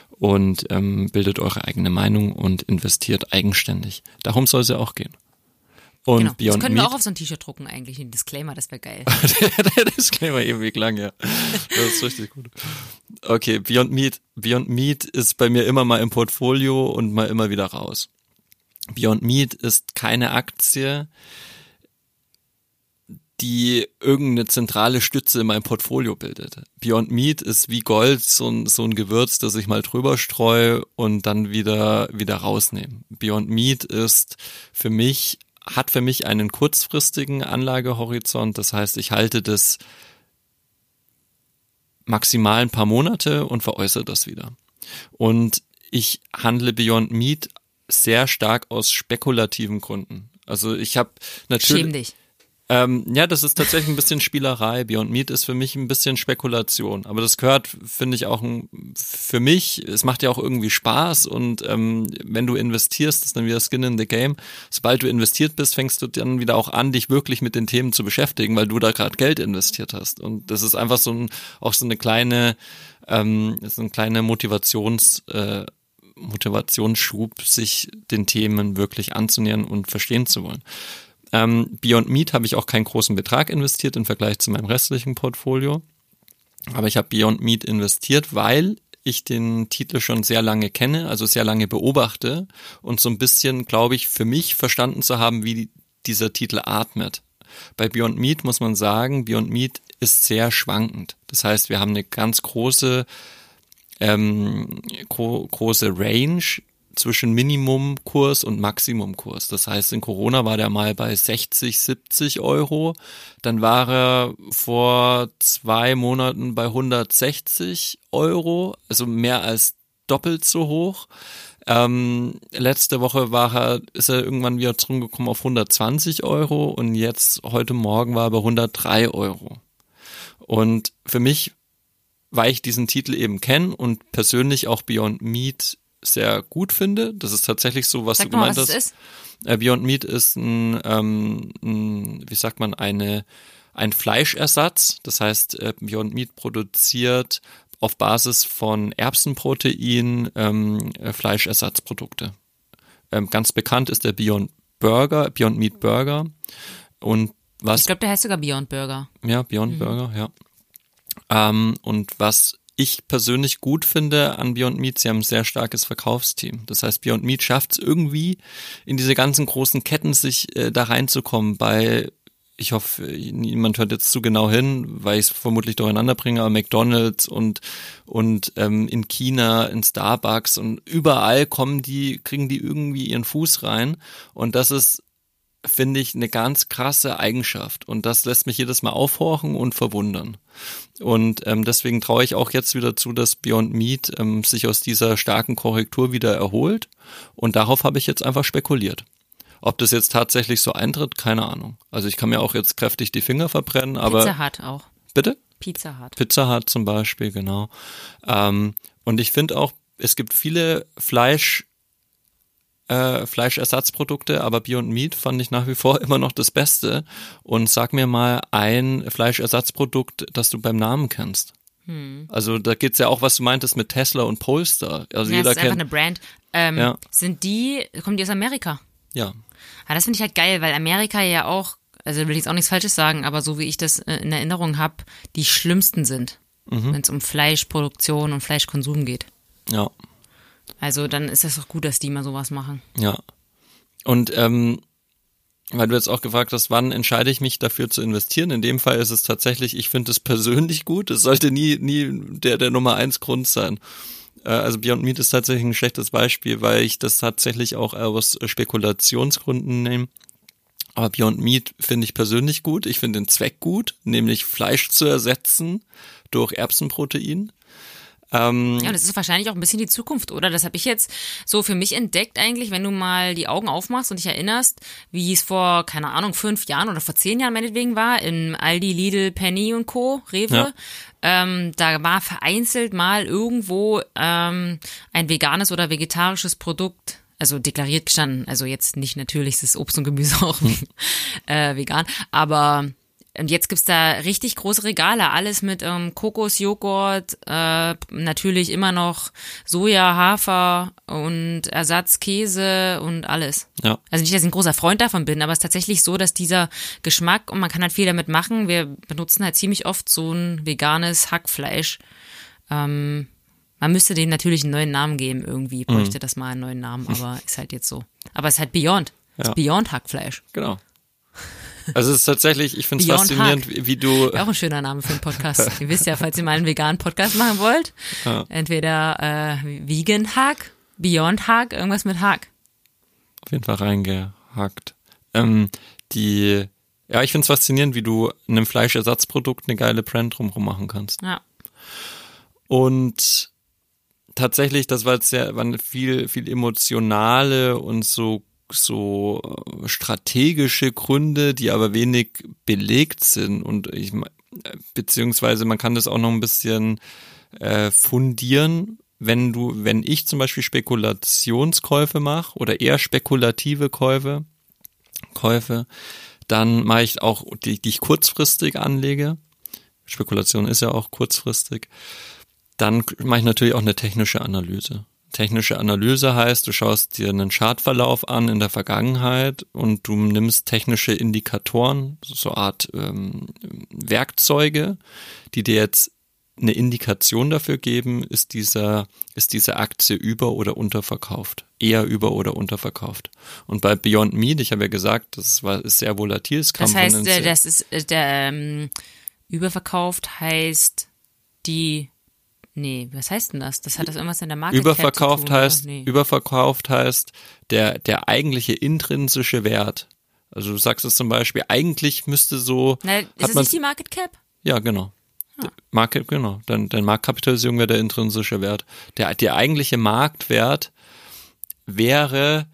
und ähm, bildet eure eigene Meinung und investiert eigenständig. Darum soll es ja auch gehen. Und genau. Beyond das können Meat, wir auch auf so ein T-Shirt drucken eigentlich, ein Disclaimer, das wäre geil. <laughs> der Disclaimer ewig lang, ja. Das ist richtig gut. Okay, Beyond Meat. Beyond Meat ist bei mir immer mal im Portfolio und mal immer wieder raus. Beyond Meat ist keine Aktie, die irgendeine zentrale Stütze in meinem Portfolio bildet. Beyond Meat ist wie Gold, so ein, so ein Gewürz, das ich mal drüber streue und dann wieder, wieder rausnehme. Beyond Meat ist für mich, hat für mich einen kurzfristigen Anlagehorizont. Das heißt, ich halte das maximal ein paar Monate und veräußere das wieder. Und ich handle Beyond Meat sehr stark aus spekulativen Gründen. Also ich habe natürlich. Schäm dich. Ähm, ja, das ist tatsächlich ein bisschen Spielerei. Beyond Meat ist für mich ein bisschen Spekulation. Aber das gehört, finde ich, auch ein, für mich, es macht ja auch irgendwie Spaß und ähm, wenn du investierst, ist dann wieder Skin in the Game. Sobald du investiert bist, fängst du dann wieder auch an, dich wirklich mit den Themen zu beschäftigen, weil du da gerade Geld investiert hast. Und das ist einfach so ein, auch so eine kleine, ähm, ist eine kleine Motivations, äh, Motivationsschub, sich den Themen wirklich anzunähern und verstehen zu wollen. Ähm, Beyond Meat habe ich auch keinen großen Betrag investiert im Vergleich zu meinem restlichen Portfolio. Aber ich habe Beyond Meat investiert, weil ich den Titel schon sehr lange kenne, also sehr lange beobachte und so ein bisschen, glaube ich, für mich verstanden zu haben, wie dieser Titel atmet. Bei Beyond Meat muss man sagen, Beyond Meat ist sehr schwankend. Das heißt, wir haben eine ganz große, ähm, gro große Range zwischen Minimumkurs und Maximumkurs. Das heißt, in Corona war der mal bei 60, 70 Euro. Dann war er vor zwei Monaten bei 160 Euro, also mehr als doppelt so hoch. Ähm, letzte Woche war er, ist er irgendwann wieder zurückgekommen auf 120 Euro und jetzt heute Morgen war er bei 103 Euro. Und für mich, weil ich diesen Titel eben kenne und persönlich auch Beyond Meat sehr gut finde. Das ist tatsächlich so, was Sag du mal, gemeint was hast. ist. Äh, Beyond Meat ist ein, ähm, ein, wie sagt man, eine, ein Fleischersatz. Das heißt, äh, Beyond Meat produziert auf Basis von Erbsenprotein ähm, äh, Fleischersatzprodukte. Ähm, ganz bekannt ist der Beyond Burger, Beyond Meat Burger. Und was Ich glaube, der heißt sogar Beyond Burger. ja, Beyond Burger, ja. Ähm, und was ich persönlich gut finde an Beyond Meat, sie haben ein sehr starkes Verkaufsteam. Das heißt, Beyond Meat schafft es irgendwie, in diese ganzen großen Ketten sich äh, da reinzukommen. Bei, ich hoffe, niemand hört jetzt zu genau hin, weil ich es vermutlich durcheinander bringe, aber McDonalds und, und ähm, in China, in Starbucks und überall kommen die, kriegen die irgendwie ihren Fuß rein. Und das ist finde ich eine ganz krasse Eigenschaft und das lässt mich jedes Mal aufhorchen und verwundern. Und ähm, deswegen traue ich auch jetzt wieder zu, dass Beyond Meat ähm, sich aus dieser starken Korrektur wieder erholt und darauf habe ich jetzt einfach spekuliert. Ob das jetzt tatsächlich so eintritt, keine Ahnung. Also ich kann mir auch jetzt kräftig die Finger verbrennen, aber Pizza Hut auch. bitte? Pizza Hut. Pizza Hut zum Beispiel, genau. Ähm, und ich finde auch, es gibt viele Fleisch, äh, Fleischersatzprodukte, aber Beyond Meat fand ich nach wie vor <laughs> immer noch das Beste. Und sag mir mal ein Fleischersatzprodukt, das du beim Namen kennst. Also da geht's ja auch, was du meintest mit Tesla und Polestar. Also Ja, jeder das ist einfach kennt. eine Brand. Ähm, Ja. Sind die, kommen die aus Amerika? Ja, Ah, das finde ich halt geil, weil Amerika ja auch, also will ich jetzt auch nichts Falsches sagen, aber so wie ich das äh, in Erinnerung habe, die schlimmsten sind, Mhm. wenn es um Fleischproduktion und Fleischkonsum geht. ja. Also dann ist das doch gut, dass die mal sowas machen. Ja. Und ähm, weil du jetzt auch gefragt hast, wann entscheide ich mich dafür zu investieren? In dem Fall ist es tatsächlich, ich finde es persönlich gut. Es sollte nie, nie der, der Nummer eins Grund sein. Äh, Also Beyond Meat ist tatsächlich ein schlechtes Beispiel, weil ich das tatsächlich auch aus Spekulationsgründen nehme. Aber Beyond Meat finde ich persönlich gut. Ich finde den Zweck gut, nämlich Fleisch zu ersetzen durch Erbsenprotein. Ähm, Ja, und das ist wahrscheinlich auch ein bisschen die Zukunft, oder? Das habe ich jetzt so für mich entdeckt eigentlich, wenn du mal die Augen aufmachst und dich erinnerst, wie es vor, keine Ahnung, fünf Jahren oder vor zehn Jahren meinetwegen war, in Aldi, Lidl, Penny und Co., Rewe. Ja. Ähm, da war vereinzelt mal irgendwo ähm, ein veganes oder vegetarisches Produkt, also deklariert gestanden, also jetzt nicht natürliches Obst und Gemüse auch <laughs> äh, vegan, aber Und jetzt gibt's da richtig große Regale, alles mit ähm, Kokosjoghurt, äh, natürlich immer noch Soja, Hafer und Ersatzkäse und alles. Ja. Also nicht, dass ich ein großer Freund davon bin, aber es ist tatsächlich so, dass dieser Geschmack und man kann halt viel damit machen. Wir benutzen halt ziemlich oft so ein veganes Hackfleisch. Ähm, man müsste dem natürlich einen neuen Namen geben irgendwie, bräuchte das mal einen neuen Namen, aber <laughs> ist halt jetzt so. Aber es ist halt Beyond. Es Ja. ist Beyond Hackfleisch. Genau. Also es ist tatsächlich, ich finde es faszinierend, wie, wie du, Auch ein schöner Name für einen Podcast. <laughs> ihr wisst ja, falls ihr mal einen veganen Podcast machen wollt, Ja. entweder äh, Vegan Hack, Beyond Hack, irgendwas mit Hack. auf jeden Fall reingehackt. Ähm, die, ja, ich finde es faszinierend, wie du einem Fleischersatzprodukt eine geile Brand drumherum machen kannst. Ja. Und tatsächlich, das war jetzt sehr, waren viel, viel emotionale und so, so äh, strategische Gründe, die aber wenig belegt sind. Und ich, beziehungsweise man kann das auch noch ein bisschen äh, fundieren, wenn du, wenn ich zum Beispiel Spekulationskäufe mache oder eher spekulative Käufe, Käufe, dann mache ich auch die, die ich kurzfristig anlege. Spekulation ist ja auch kurzfristig. Dann mache ich natürlich auch eine technische Analyse. Technische Analyse heißt, du schaust dir einen Chartverlauf an in der Vergangenheit und du nimmst technische Indikatoren, so Art ähm, Werkzeuge, die dir jetzt eine Indikation dafür geben, ist dieser, ist diese Aktie über- oder unterverkauft. Eher über- oder unterverkauft. Und bei Beyond Meat, ich habe ja gesagt, das war, ist sehr volatil. Es Das heißt, äh, das ist äh, der ähm, überverkauft heißt die Nee, was heißt denn das? Das hat das irgendwas in der Marke Überverkauft tun, heißt? Nee. überverkauft heißt der, der eigentliche intrinsische Wert. Also du sagst es zum Beispiel, eigentlich müsste so, Na, ist hat es nicht die Market Cap? ja genau. Market, genau, dann, dein Marktkapitalisierung wäre der intrinsische Wert. Der, der eigentliche Marktwert wäre,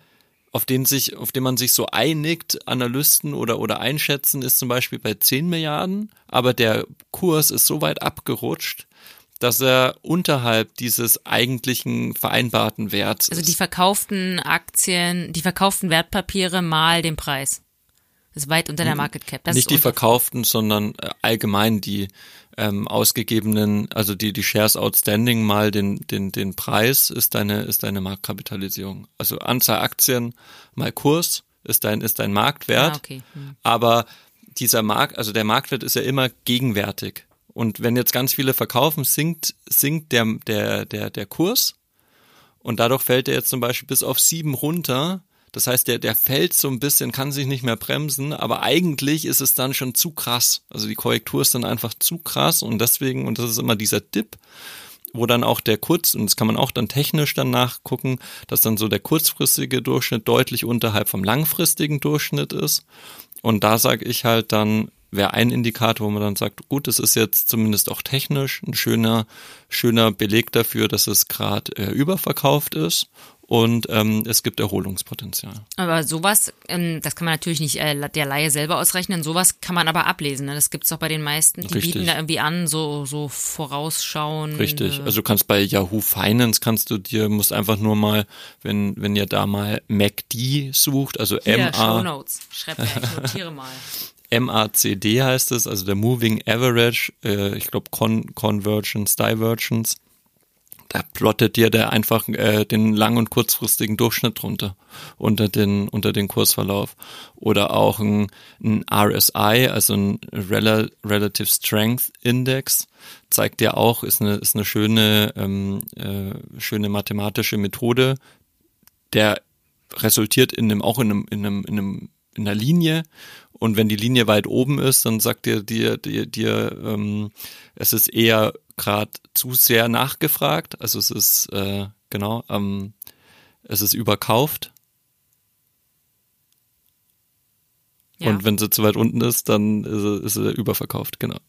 auf den sich, auf den man sich so einigt, Analysten oder, oder einschätzen, ist zum Beispiel bei 10 Milliarden, aber der Kurs ist so weit abgerutscht, dass er unterhalb dieses eigentlichen vereinbarten Werts Also die verkauften Aktien, die verkauften Wertpapiere mal den Preis. Das ist weit unter der Market Cap. Das Nicht die verkauften, sondern äh, allgemein die ähm, ausgegebenen, also die, die Shares outstanding mal den, den, den Preis ist deine, ist deine Marktkapitalisierung. Also Anzahl Aktien mal Kurs ist dein, ist dein Marktwert. Ah, okay. Hm. Aber dieser Markt, also der Marktwert ist ja immer gegenwärtig. Und wenn jetzt ganz viele verkaufen, sinkt, sinkt der, der, der, der Kurs. Und dadurch fällt er jetzt zum Beispiel bis auf sieben runter. Das heißt, der, der fällt so ein bisschen, kann sich nicht mehr bremsen, aber eigentlich ist es dann schon zu krass. Also die Korrektur ist dann einfach zu krass und deswegen, und das ist immer dieser Dip, wo dann auch der kurz, und das kann man auch dann technisch dann nachgucken, dass dann so der kurzfristige Durchschnitt deutlich unterhalb vom langfristigen Durchschnitt ist. Und da sage ich halt dann, wäre ein Indikator, wo man dann sagt, gut, es ist jetzt zumindest auch technisch ein schöner, schöner Beleg dafür, dass es gerade äh, überverkauft ist und ähm, es gibt Erholungspotenzial. Aber sowas, ähm, das kann man natürlich nicht äh, der Laie selber ausrechnen, sowas kann man aber ablesen. Ne? Das gibt's doch bei den meisten. Die Richtig. bieten da irgendwie an, so, so vorausschauen. Richtig. Also du kannst bei Yahoo Finance kannst du dir, musst einfach nur mal, wenn, wenn ihr da mal MACD sucht, also hier, Show MA, Notes. Schreib mir, ich notiere mal. <laughs> MACD heißt es, also der Moving Average, äh, ich glaube Con Convergence, Divergence. Da plottet dir der einfach äh, den lang- und kurzfristigen Durchschnitt drunter unter den unter den Kursverlauf oder auch ein, ein RSI, also ein Rel Relative Strength Index zeigt dir auch ist eine ist eine schöne ähm, äh, schöne mathematische Methode, der resultiert in einem auch in einem in einem in einem in einer Linie und wenn die Linie weit oben ist, dann sagt dir dir dir, dir ähm, es ist eher gerade zu sehr nachgefragt, also es ist äh, genau ähm, es ist überkauft Ja. und wenn sie zu weit unten ist, dann ist sie, ist sie überverkauft, genau.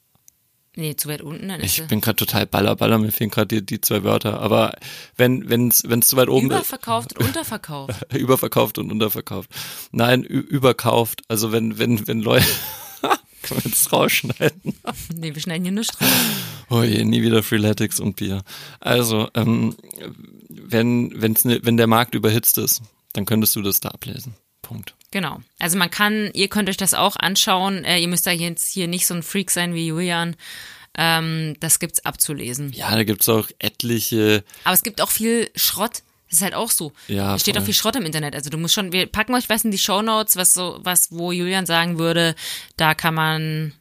Nee, zu weit unten, dann Ich bin gerade total baller baller, mir fehlen gerade die, die zwei Wörter, aber wenn wenn's wenn's zu weit oben ist, überverkauft und unterverkauft. <laughs> überverkauft und unterverkauft. Nein, überkauft. Also wenn, wenn, wenn Leute, <laughs> kann man das rausschneiden? <laughs> nee, wir schneiden hier nur Strich. Oh je, nie wieder Freeletics und Bier. Also, ähm, wenn, wenn's ne, wenn der Markt überhitzt ist, dann könntest du das da ablesen. Punkt. Genau. Also man kann, ihr könnt euch das auch anschauen. Äh, ihr müsst da jetzt hier nicht so ein Freak sein wie Julian. Ähm, das gibt's abzulesen. Ja, da gibt's auch etliche. Aber es gibt auch viel Schrott. Das ist halt auch so. Ja, es steht voll. auch viel Schrott im Internet. Also du musst schon, wir packen euch was in die Shownotes, was so, was, wo Julian sagen würde, da kann man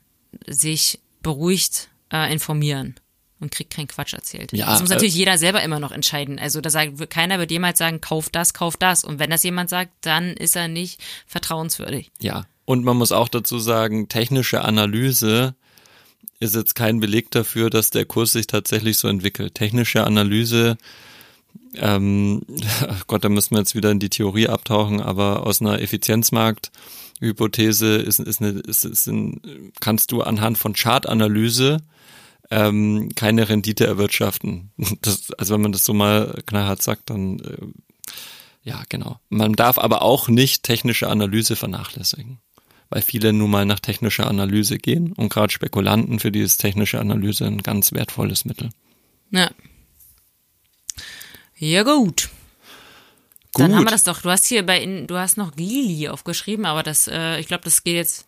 sich beruhigt äh, informieren und kriegt keinen Quatsch erzählt. Ja, das muss äh, natürlich jeder selber immer noch entscheiden. Also da sagt, keiner wird jemals sagen, kauf das, kauf das. Und wenn das jemand sagt, dann ist er nicht vertrauenswürdig. Ja. Und man muss auch dazu sagen, technische Analyse ist jetzt kein Beleg dafür, dass der Kurs sich tatsächlich so entwickelt. Technische Analyse, ähm, <laughs> Gott, da müssen wir jetzt wieder in die Theorie abtauchen, aber aus einer Effizienzmarkt-Hypothese ist, ist, eine, ist, ist ein, kannst du anhand von Chartanalyse ähm, keine Rendite erwirtschaften. <laughs> Das, also wenn man das so mal knallhart sagt, dann äh, ja, genau. Man darf aber auch nicht technische Analyse vernachlässigen, weil viele nun mal nach technischer Analyse gehen und gerade Spekulanten, für die ist technische Analyse ein ganz wertvolles Mittel. Ja. Ja, gut. Dann Gut. haben wir das doch. Du hast hier bei, in, du hast noch Lili aufgeschrieben, aber das, äh, ich glaube, das geht jetzt.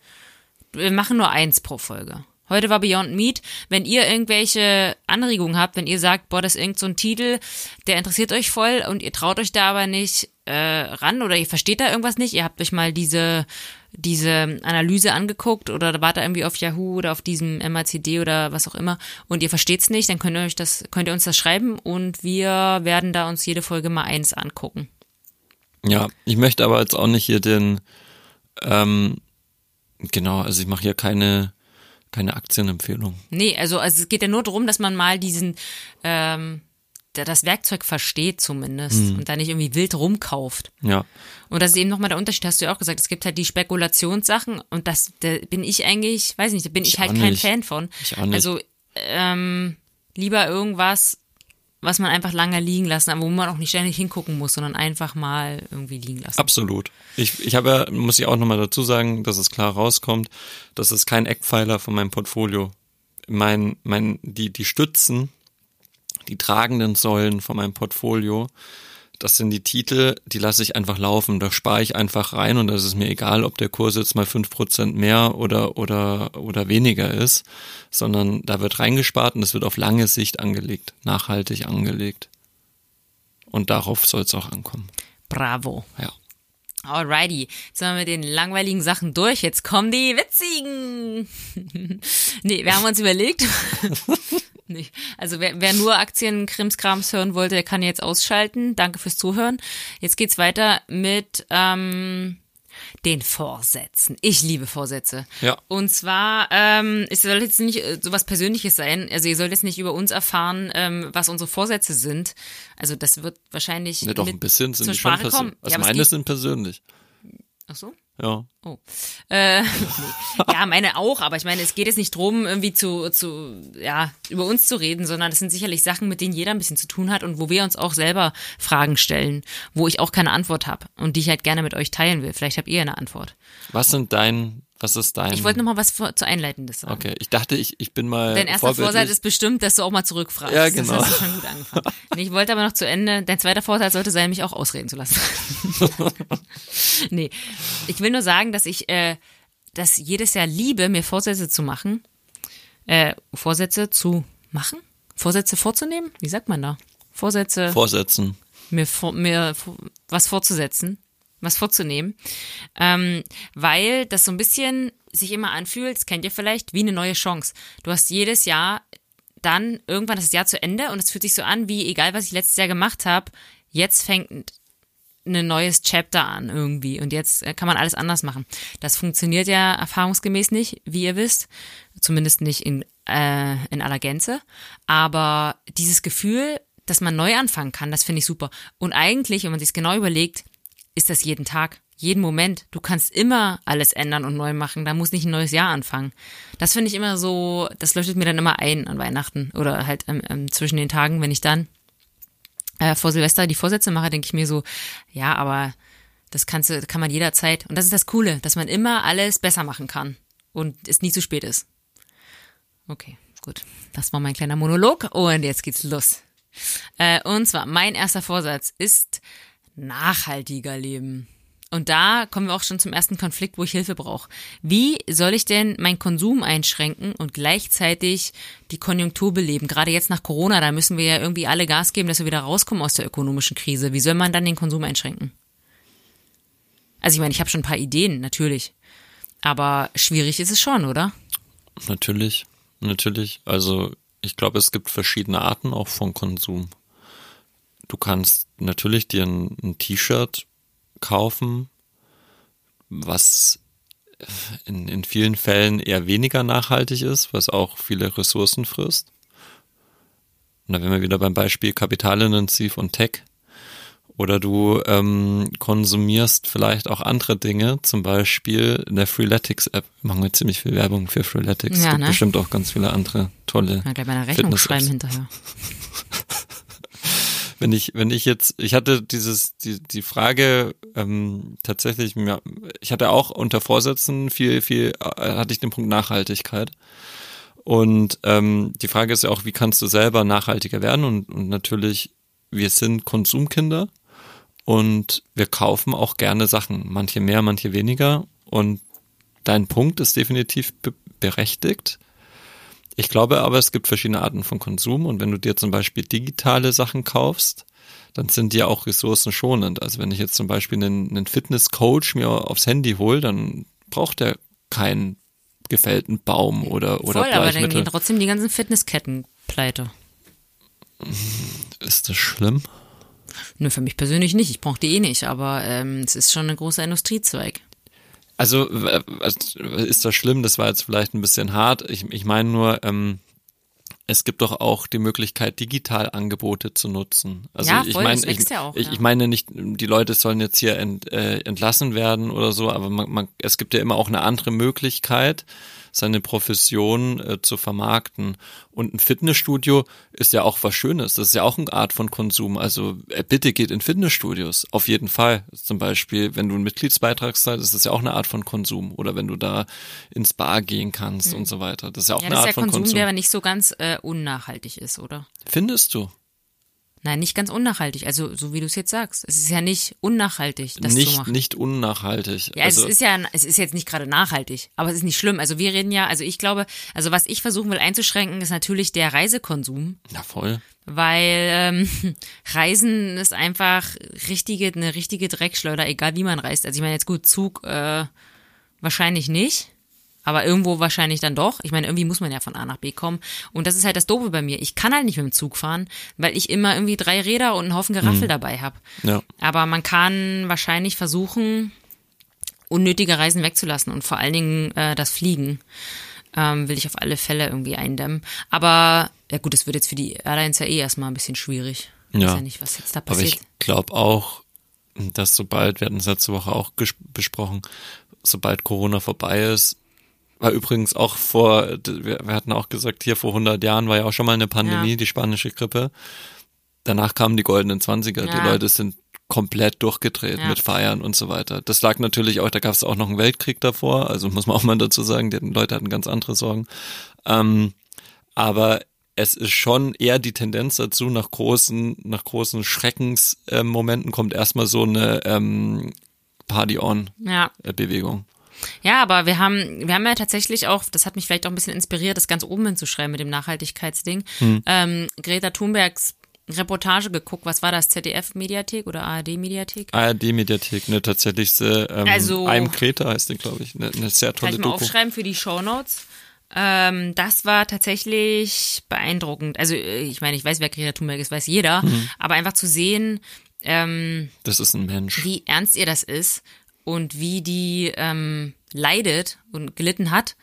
Wir machen nur eins pro Folge. Heute war Beyond Meat. Wenn ihr irgendwelche Anregungen habt, wenn ihr sagt, boah, das ist irgend so ein Titel, der interessiert euch voll und ihr traut euch da aber nicht äh, ran oder ihr versteht da irgendwas nicht, ihr habt euch mal diese diese Analyse angeguckt oder wart da irgendwie auf Yahoo oder auf diesem MACD oder was auch immer und ihr versteht's nicht, dann könnt ihr euch das, könnt ihr uns das schreiben und wir werden da uns jede Folge mal eins angucken. Ja, ich möchte aber jetzt auch nicht hier den, ähm, genau, also ich mache hier keine, keine Aktienempfehlung. Nee, also, also es geht ja nur darum, dass man mal diesen, ähm, da- das Werkzeug versteht zumindest und da nicht irgendwie wild rumkauft. Ja, Und das ist eben nochmal der Unterschied, hast du ja auch gesagt. Es gibt halt die Spekulationssachen und das da bin ich eigentlich, weiß nicht, da bin ich, Ich halt kein nicht. Fan von. Ich auch nicht. Also ähm, lieber irgendwas, was man einfach lange liegen lassen, aber wo man auch nicht ständig hingucken muss, sondern einfach mal irgendwie liegen lassen. absolut. Ich, ich habe ja, muss ich auch nochmal dazu sagen, dass es klar rauskommt, das ist kein Eckpfeiler von meinem Portfolio. Mein, mein, die, die Stützen, die tragenden Säulen von meinem Portfolio, das sind die Titel, die lasse ich einfach laufen. Da spare ich einfach rein und das ist mir egal, ob der Kurs jetzt mal fünf Prozent mehr oder, oder, oder weniger ist, sondern da wird reingespart und es wird auf lange Sicht angelegt, nachhaltig angelegt. Und darauf soll es auch ankommen. Bravo. Ja. Alrighty, jetzt sind wir mit den langweiligen Sachen durch. Jetzt kommen die witzigen. <laughs> nee, wir haben uns überlegt. <laughs> nee. Also wer, wer nur Aktienkrimskrams hören wollte, der kann jetzt ausschalten. Danke fürs Zuhören. Jetzt geht's weiter mit ähm, den Vorsätzen. Ich liebe Vorsätze. Ja. Und zwar, ähm, es soll jetzt nicht äh, sowas Persönliches sein. Also ihr sollt jetzt nicht über uns erfahren, ähm, was unsere Vorsätze sind. Also das wird wahrscheinlich Ne, doch, mit ein bisschen sind die schon Sprache kommen. persönlich. Also Ja, meine sind persönlich. Ach so? Ja. Oh. Äh. <laughs> Ja, meine auch, aber ich meine, es geht jetzt nicht drum, irgendwie zu, zu, ja, über uns zu reden, sondern es sind sicherlich Sachen, mit denen jeder ein bisschen zu tun hat und wo wir uns auch selber Fragen stellen, wo ich auch keine Antwort habe und die ich halt gerne mit euch teilen will. Vielleicht habt ihr eine Antwort. Was sind dein, was ist dein? Ich wollte noch mal was vor, zu Einleitendes sagen. Okay, ich dachte, ich, ich bin mal Dein erster. Vorsatz ist bestimmt, dass du auch mal zurückfragst. Ja, genau. Das hast du schon gut angefangen. <laughs> Nee, ich wollte aber noch zu Ende, dein zweiter Vorsatz sollte sein, mich auch ausreden zu lassen. <laughs> nee, ich will nur sagen, dass ich äh, das jedes Jahr liebe, mir Vorsätze zu machen. Äh, Vorsätze zu machen? Vorsätze vorzunehmen? Wie sagt man da? Vorsätze Vorsätzen. mir, vor, mir was vorzusetzen, was vorzunehmen, ähm, weil das so ein bisschen sich immer anfühlt, das kennt ihr vielleicht, wie eine neue Chance. Du hast jedes Jahr dann irgendwann das Jahr zu Ende und es fühlt sich so an, wie egal was ich letztes Jahr gemacht habe, jetzt fängt ein neues Chapter an irgendwie und jetzt äh, kann man alles anders machen. Das funktioniert ja erfahrungsgemäß nicht, wie ihr wisst, zumindest nicht in, äh, in aller Gänze, aber dieses Gefühl, dass man neu anfangen kann, das finde ich super. Und eigentlich, wenn man sich genau überlegt, ist das jeden Tag, jeden Moment. Du kannst immer alles ändern und neu machen. Da muss nicht ein neues Jahr anfangen. Das finde ich immer so, das leuchtet mir dann immer ein an Weihnachten oder halt ähm, ähm, zwischen den Tagen, wenn ich dann äh, vor Silvester die Vorsätze mache, denke ich mir so, ja, aber das kannst du, kann man jederzeit. Und das ist das Coole, dass man immer alles besser machen kann und es nie zu spät ist. Okay, gut. Das war mein kleiner Monolog und jetzt geht's los. Äh, und zwar, mein erster Vorsatz ist nachhaltiger leben. Und da kommen wir auch schon zum ersten Konflikt, wo ich Hilfe brauche. Wie soll ich denn meinen Konsum einschränken und gleichzeitig die Konjunktur beleben? Gerade jetzt nach Corona, da müssen wir ja irgendwie alle Gas geben, dass wir wieder rauskommen aus der ökonomischen Krise. Wie soll man dann den Konsum einschränken? Also ich meine, ich habe schon ein paar Ideen, natürlich. Aber schwierig ist es schon, oder? Natürlich, natürlich. Also ich glaube, es gibt verschiedene Arten auch von Konsum. Du kannst natürlich dir ein, ein T-Shirt kaufen, was in, in vielen Fällen eher weniger nachhaltig ist, was auch viele Ressourcen frisst. Und da wären wir wieder beim Beispiel kapitalintensiv und Tech. Oder du ähm, konsumierst vielleicht auch andere Dinge, zum Beispiel in der Freeletics-App. Machen wir ziemlich viel Werbung für Freeletics. Ja, es gibt ne? bestimmt auch ganz viele andere tolle. Ja, gleich bei einer Rechnung schreiben hinterher. <laughs> wenn ich, wenn ich jetzt, ich hatte dieses, die, die Frage ähm, tatsächlich, mir, ich hatte auch unter Vorsätzen viel, viel, äh, hatte ich den Punkt Nachhaltigkeit. Und ähm, die Frage ist ja auch, wie kannst du selber nachhaltiger werden? Und, und natürlich, wir sind Konsumkinder und wir kaufen auch gerne Sachen, manche mehr, manche weniger. Und dein Punkt ist definitiv be berechtigt. Ich glaube aber, es gibt verschiedene Arten von Konsum und wenn du dir zum Beispiel digitale Sachen kaufst, dann sind die auch ressourcenschonend. Also wenn ich jetzt zum Beispiel einen, einen Fitnesscoach mir aufs Handy hole, dann braucht er keinen gefällten Baum oder, oder Voll, aber dann gehen trotzdem die ganzen Fitnessketten pleite. Ist das schlimm? Nö, für mich persönlich nicht. Ich brauche die eh nicht, aber ähm, es ist schon ein großer Industriezweig. Also äh, was- ist das schlimm? Das war jetzt vielleicht ein bisschen hart. Ich, ich meine nur, ähm, es gibt doch auch die Möglichkeit, digital Angebote zu nutzen. Also Ja, ich voll, meine, das wächst ich, ja auch, ich, ja. ich meine nicht, die Leute sollen jetzt hier ent, äh, entlassen werden oder so, aber man, man, es gibt ja immer auch eine andere Möglichkeit, seine Profession äh, zu vermarkten. Und ein Fitnessstudio ist ja auch was Schönes. Das ist ja auch eine Art von Konsum. Also äh, bitte geht in Fitnessstudios. Auf jeden Fall. Zum Beispiel, wenn du einen Mitgliedsbeitrag zahlst, ist das ja auch eine Art von Konsum. Oder wenn du da ins Bar gehen kannst und so weiter. Das ist ja auch Ja, eine das ist Art ja von Konsum, Konsum. der aber nicht so ganz äh, unnachhaltig ist, oder? Findest du? Nein, nicht ganz unnachhaltig. Also so wie du es jetzt sagst. Es ist ja nicht unnachhaltig, das zu nicht, machen. nicht unnachhaltig. Ja, also, es ist ja, es ist jetzt nicht gerade nachhaltig, aber es ist nicht schlimm. Also wir reden ja, also ich glaube, also was ich versuchen will einzuschränken, ist natürlich der Reisekonsum, na voll. weil ähm, <laughs> Reisen ist einfach richtige, eine richtige Dreckschleuder, egal wie man reist. Also ich meine jetzt gut, Zug äh, wahrscheinlich nicht. Aber irgendwo wahrscheinlich dann doch. Ich meine, irgendwie muss man ja von A nach B kommen. Und das ist halt das Doofe bei mir. Ich kann halt nicht mit dem Zug fahren, weil ich immer irgendwie drei Räder und einen Haufen Geraffel dabei habe. Ja. Aber man kann wahrscheinlich versuchen, unnötige Reisen wegzulassen und vor allen Dingen äh, das Fliegen ähm, will ich auf alle Fälle irgendwie eindämmen. Aber ja gut, es wird jetzt für die Airlines ja eh erstmal ein bisschen schwierig. Ich Ja. weiß ja nicht, was jetzt da Aber passiert. ich glaube auch, dass sobald, wir hatten es letzte Woche auch besprochen, sobald Corona vorbei ist, war übrigens auch vor, wir, wir hatten auch gesagt, hier vor 100 Jahren war ja auch schon mal eine Pandemie, Ja. die spanische Grippe. Danach kamen die goldenen Zwanziger. Die Ja. Leute sind komplett durchgedreht Ja. mit Feiern und so weiter. Das lag natürlich auch, da gab es auch noch einen Weltkrieg davor, also muss man auch mal dazu sagen, die Leute hatten ganz andere Sorgen. Ähm, aber es ist schon eher die Tendenz dazu, nach großen, nach großen Schreckensmomenten äh, kommt erstmal so eine ähm, Party-on-Bewegung. ja. Ja, aber wir haben, wir haben ja tatsächlich auch, das hat mich vielleicht auch ein bisschen inspiriert, das ganz oben hinzuschreiben mit dem Nachhaltigkeitsding. Hm. Ähm, Greta Thunbergs Reportage geguckt, was war das, ZDF-Mediathek oder ARD-Mediathek? ARD-Mediathek, ne, tatsächlich, äh, ähm, Also- I'm Greta heißt die, glaube ich, eine ne sehr Kann tolle ich mal Doku. aufschreiben für die Shownotes. Ähm, das war tatsächlich beeindruckend. Also äh, ich meine, ich weiß, wer Greta Thunberg ist, weiß jeder, Mhm. aber einfach zu sehen, ähm, Das ist ein Mensch. wie ernst ihr das ist und wie die ähm, leidet und gelitten hat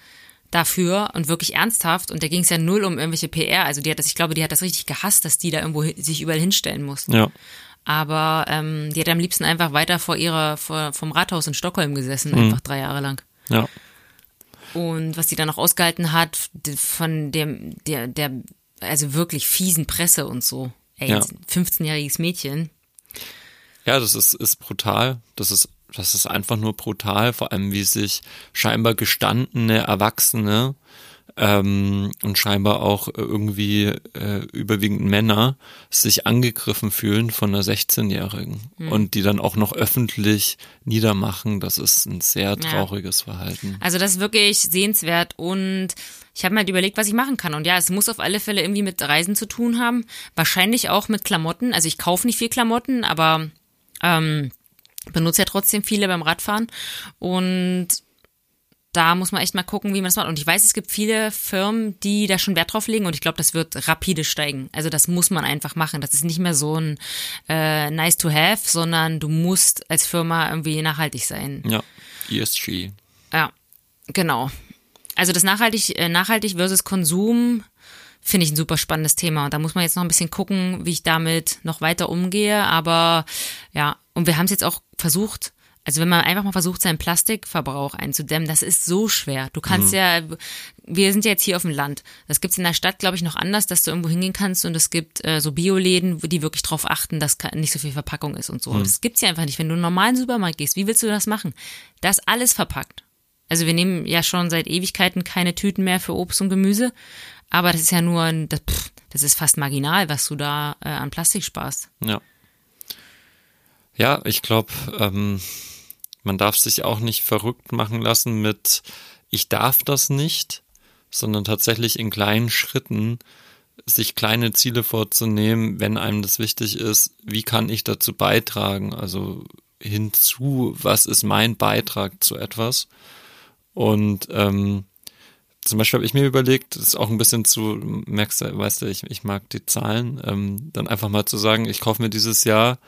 dafür und wirklich ernsthaft. Und da ging es ja null um irgendwelche PR. Also die hat das, ich glaube, die hat das richtig gehasst, dass die da irgendwo sich überall hinstellen muss. Ja, Aber ähm, die hat am liebsten einfach weiter vor ihrer, vor, vom Rathaus in Stockholm gesessen, Mhm. einfach drei Jahre lang. ja, Und was die dann noch ausgehalten hat von dem, der, der, also wirklich fiesen Presse und so. Ey, Ja. ein 15-jähriges Mädchen. ja, das ist, ist brutal. Das ist, das ist einfach nur brutal, vor allem wie sich scheinbar gestandene Erwachsene ähm, und scheinbar auch irgendwie äh, überwiegend Männer sich angegriffen fühlen von einer 16-Jährigen Hm. und die dann auch noch öffentlich niedermachen. Das ist ein sehr trauriges Verhalten. Also das ist wirklich sehenswert und ich habe mir halt überlegt, was ich machen kann. Und ja, es muss auf alle Fälle irgendwie mit Reisen zu tun haben. Wahrscheinlich auch mit Klamotten. Also ich kaufe nicht viel Klamotten, aber ähm, benutze ja trotzdem viele beim Radfahren. Und da muss man echt mal gucken, wie man das macht. Und ich weiß, es gibt viele Firmen, die da schon Wert drauf legen und ich glaube, das wird rapide steigen. Also das muss man einfach machen. Das ist nicht mehr so ein äh, nice to have, sondern du musst als Firma irgendwie nachhaltig sein. Ja, ESG. Ja, genau. Also das nachhaltig, äh, nachhaltig versus Konsum finde ich ein super spannendes Thema. Und da muss man jetzt noch ein bisschen gucken, wie ich damit noch weiter umgehe. Aber ja, und wir haben es jetzt auch versucht. Also wenn man einfach mal versucht, seinen Plastikverbrauch einzudämmen, das ist so schwer. Du kannst ja, wir sind ja jetzt hier auf dem Land. Das gibt's in der Stadt, glaube ich, noch anders, dass du irgendwo hingehen kannst und es gibt äh, so Bioläden, die wirklich drauf achten, dass nicht so viel Verpackung ist und so. Und das gibt's ja einfach nicht. Wenn du in einen normalen Supermarkt gehst, wie willst du das machen? Da ist alles verpackt. Also wir nehmen ja schon seit Ewigkeiten keine Tüten mehr für Obst und Gemüse, aber das ist ja nur ein, das, pff, das ist fast marginal, was du da äh, an Plastik sparst. Ja. Ja, ich glaube, ähm, man darf sich auch nicht verrückt machen lassen mit ich darf das nicht, sondern tatsächlich in kleinen Schritten sich kleine Ziele vorzunehmen, wenn einem das wichtig ist, wie kann ich dazu beitragen? Also hinzu, was ist mein Beitrag zu etwas? Und ähm, zum Beispiel habe ich mir überlegt, das ist auch ein bisschen zu, merkst du, weißt du, ich, ich mag die Zahlen, ähm, dann einfach mal zu sagen, ich kaufe mir dieses Jahr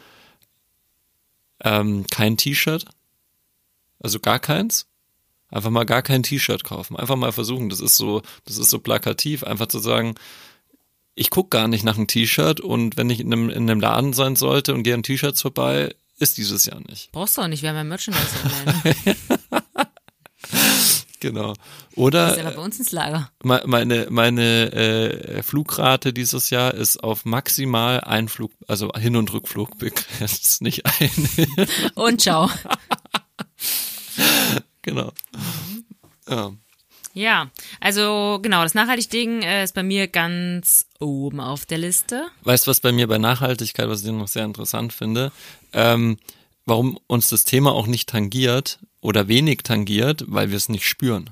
ähm, kein T-Shirt, also gar keins. Einfach mal gar kein T-Shirt kaufen. Einfach mal versuchen. Das ist so, das ist so plakativ, einfach zu sagen, ich guck gar nicht nach einem T-Shirt und wenn ich in einem, in einem Laden sein sollte und gehe an T-Shirts vorbei, ist dieses Jahr nicht. Brauchst du auch nicht, wir haben ja Merchandise <laughs> online. Genau. Das ist Oder aber bei uns ins Lager. me- meine, meine äh, Flugrate dieses Jahr ist auf maximal ein Flug, also Hin- und Rückflug begrenzt, nicht ein. <laughs> Und ciao. <laughs> genau. Ja. Ja, also genau, das Nachhaltig-Ding äh, ist bei mir ganz oben auf der Liste. Weißt du, was bei mir bei Nachhaltigkeit, was ich noch sehr interessant finde, ähm, warum uns das Thema auch nicht tangiert oder wenig tangiert, weil wir es nicht spüren.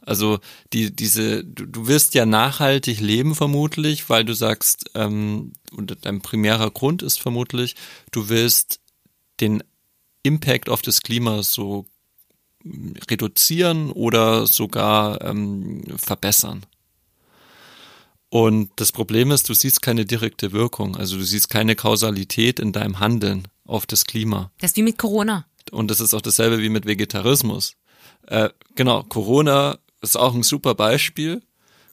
Also die, diese, du, du wirst ja nachhaltig leben vermutlich, weil du sagst, ähm, und dein primärer Grund ist vermutlich, du willst den Impact auf das Klima so reduzieren oder sogar ähm, verbessern. Und das Problem ist, du siehst keine direkte Wirkung, also du siehst keine Kausalität in deinem Handeln auf das Klima. Das ist wie mit Corona. Und das ist auch dasselbe wie mit Vegetarismus. Äh, genau, Corona ist auch ein super Beispiel.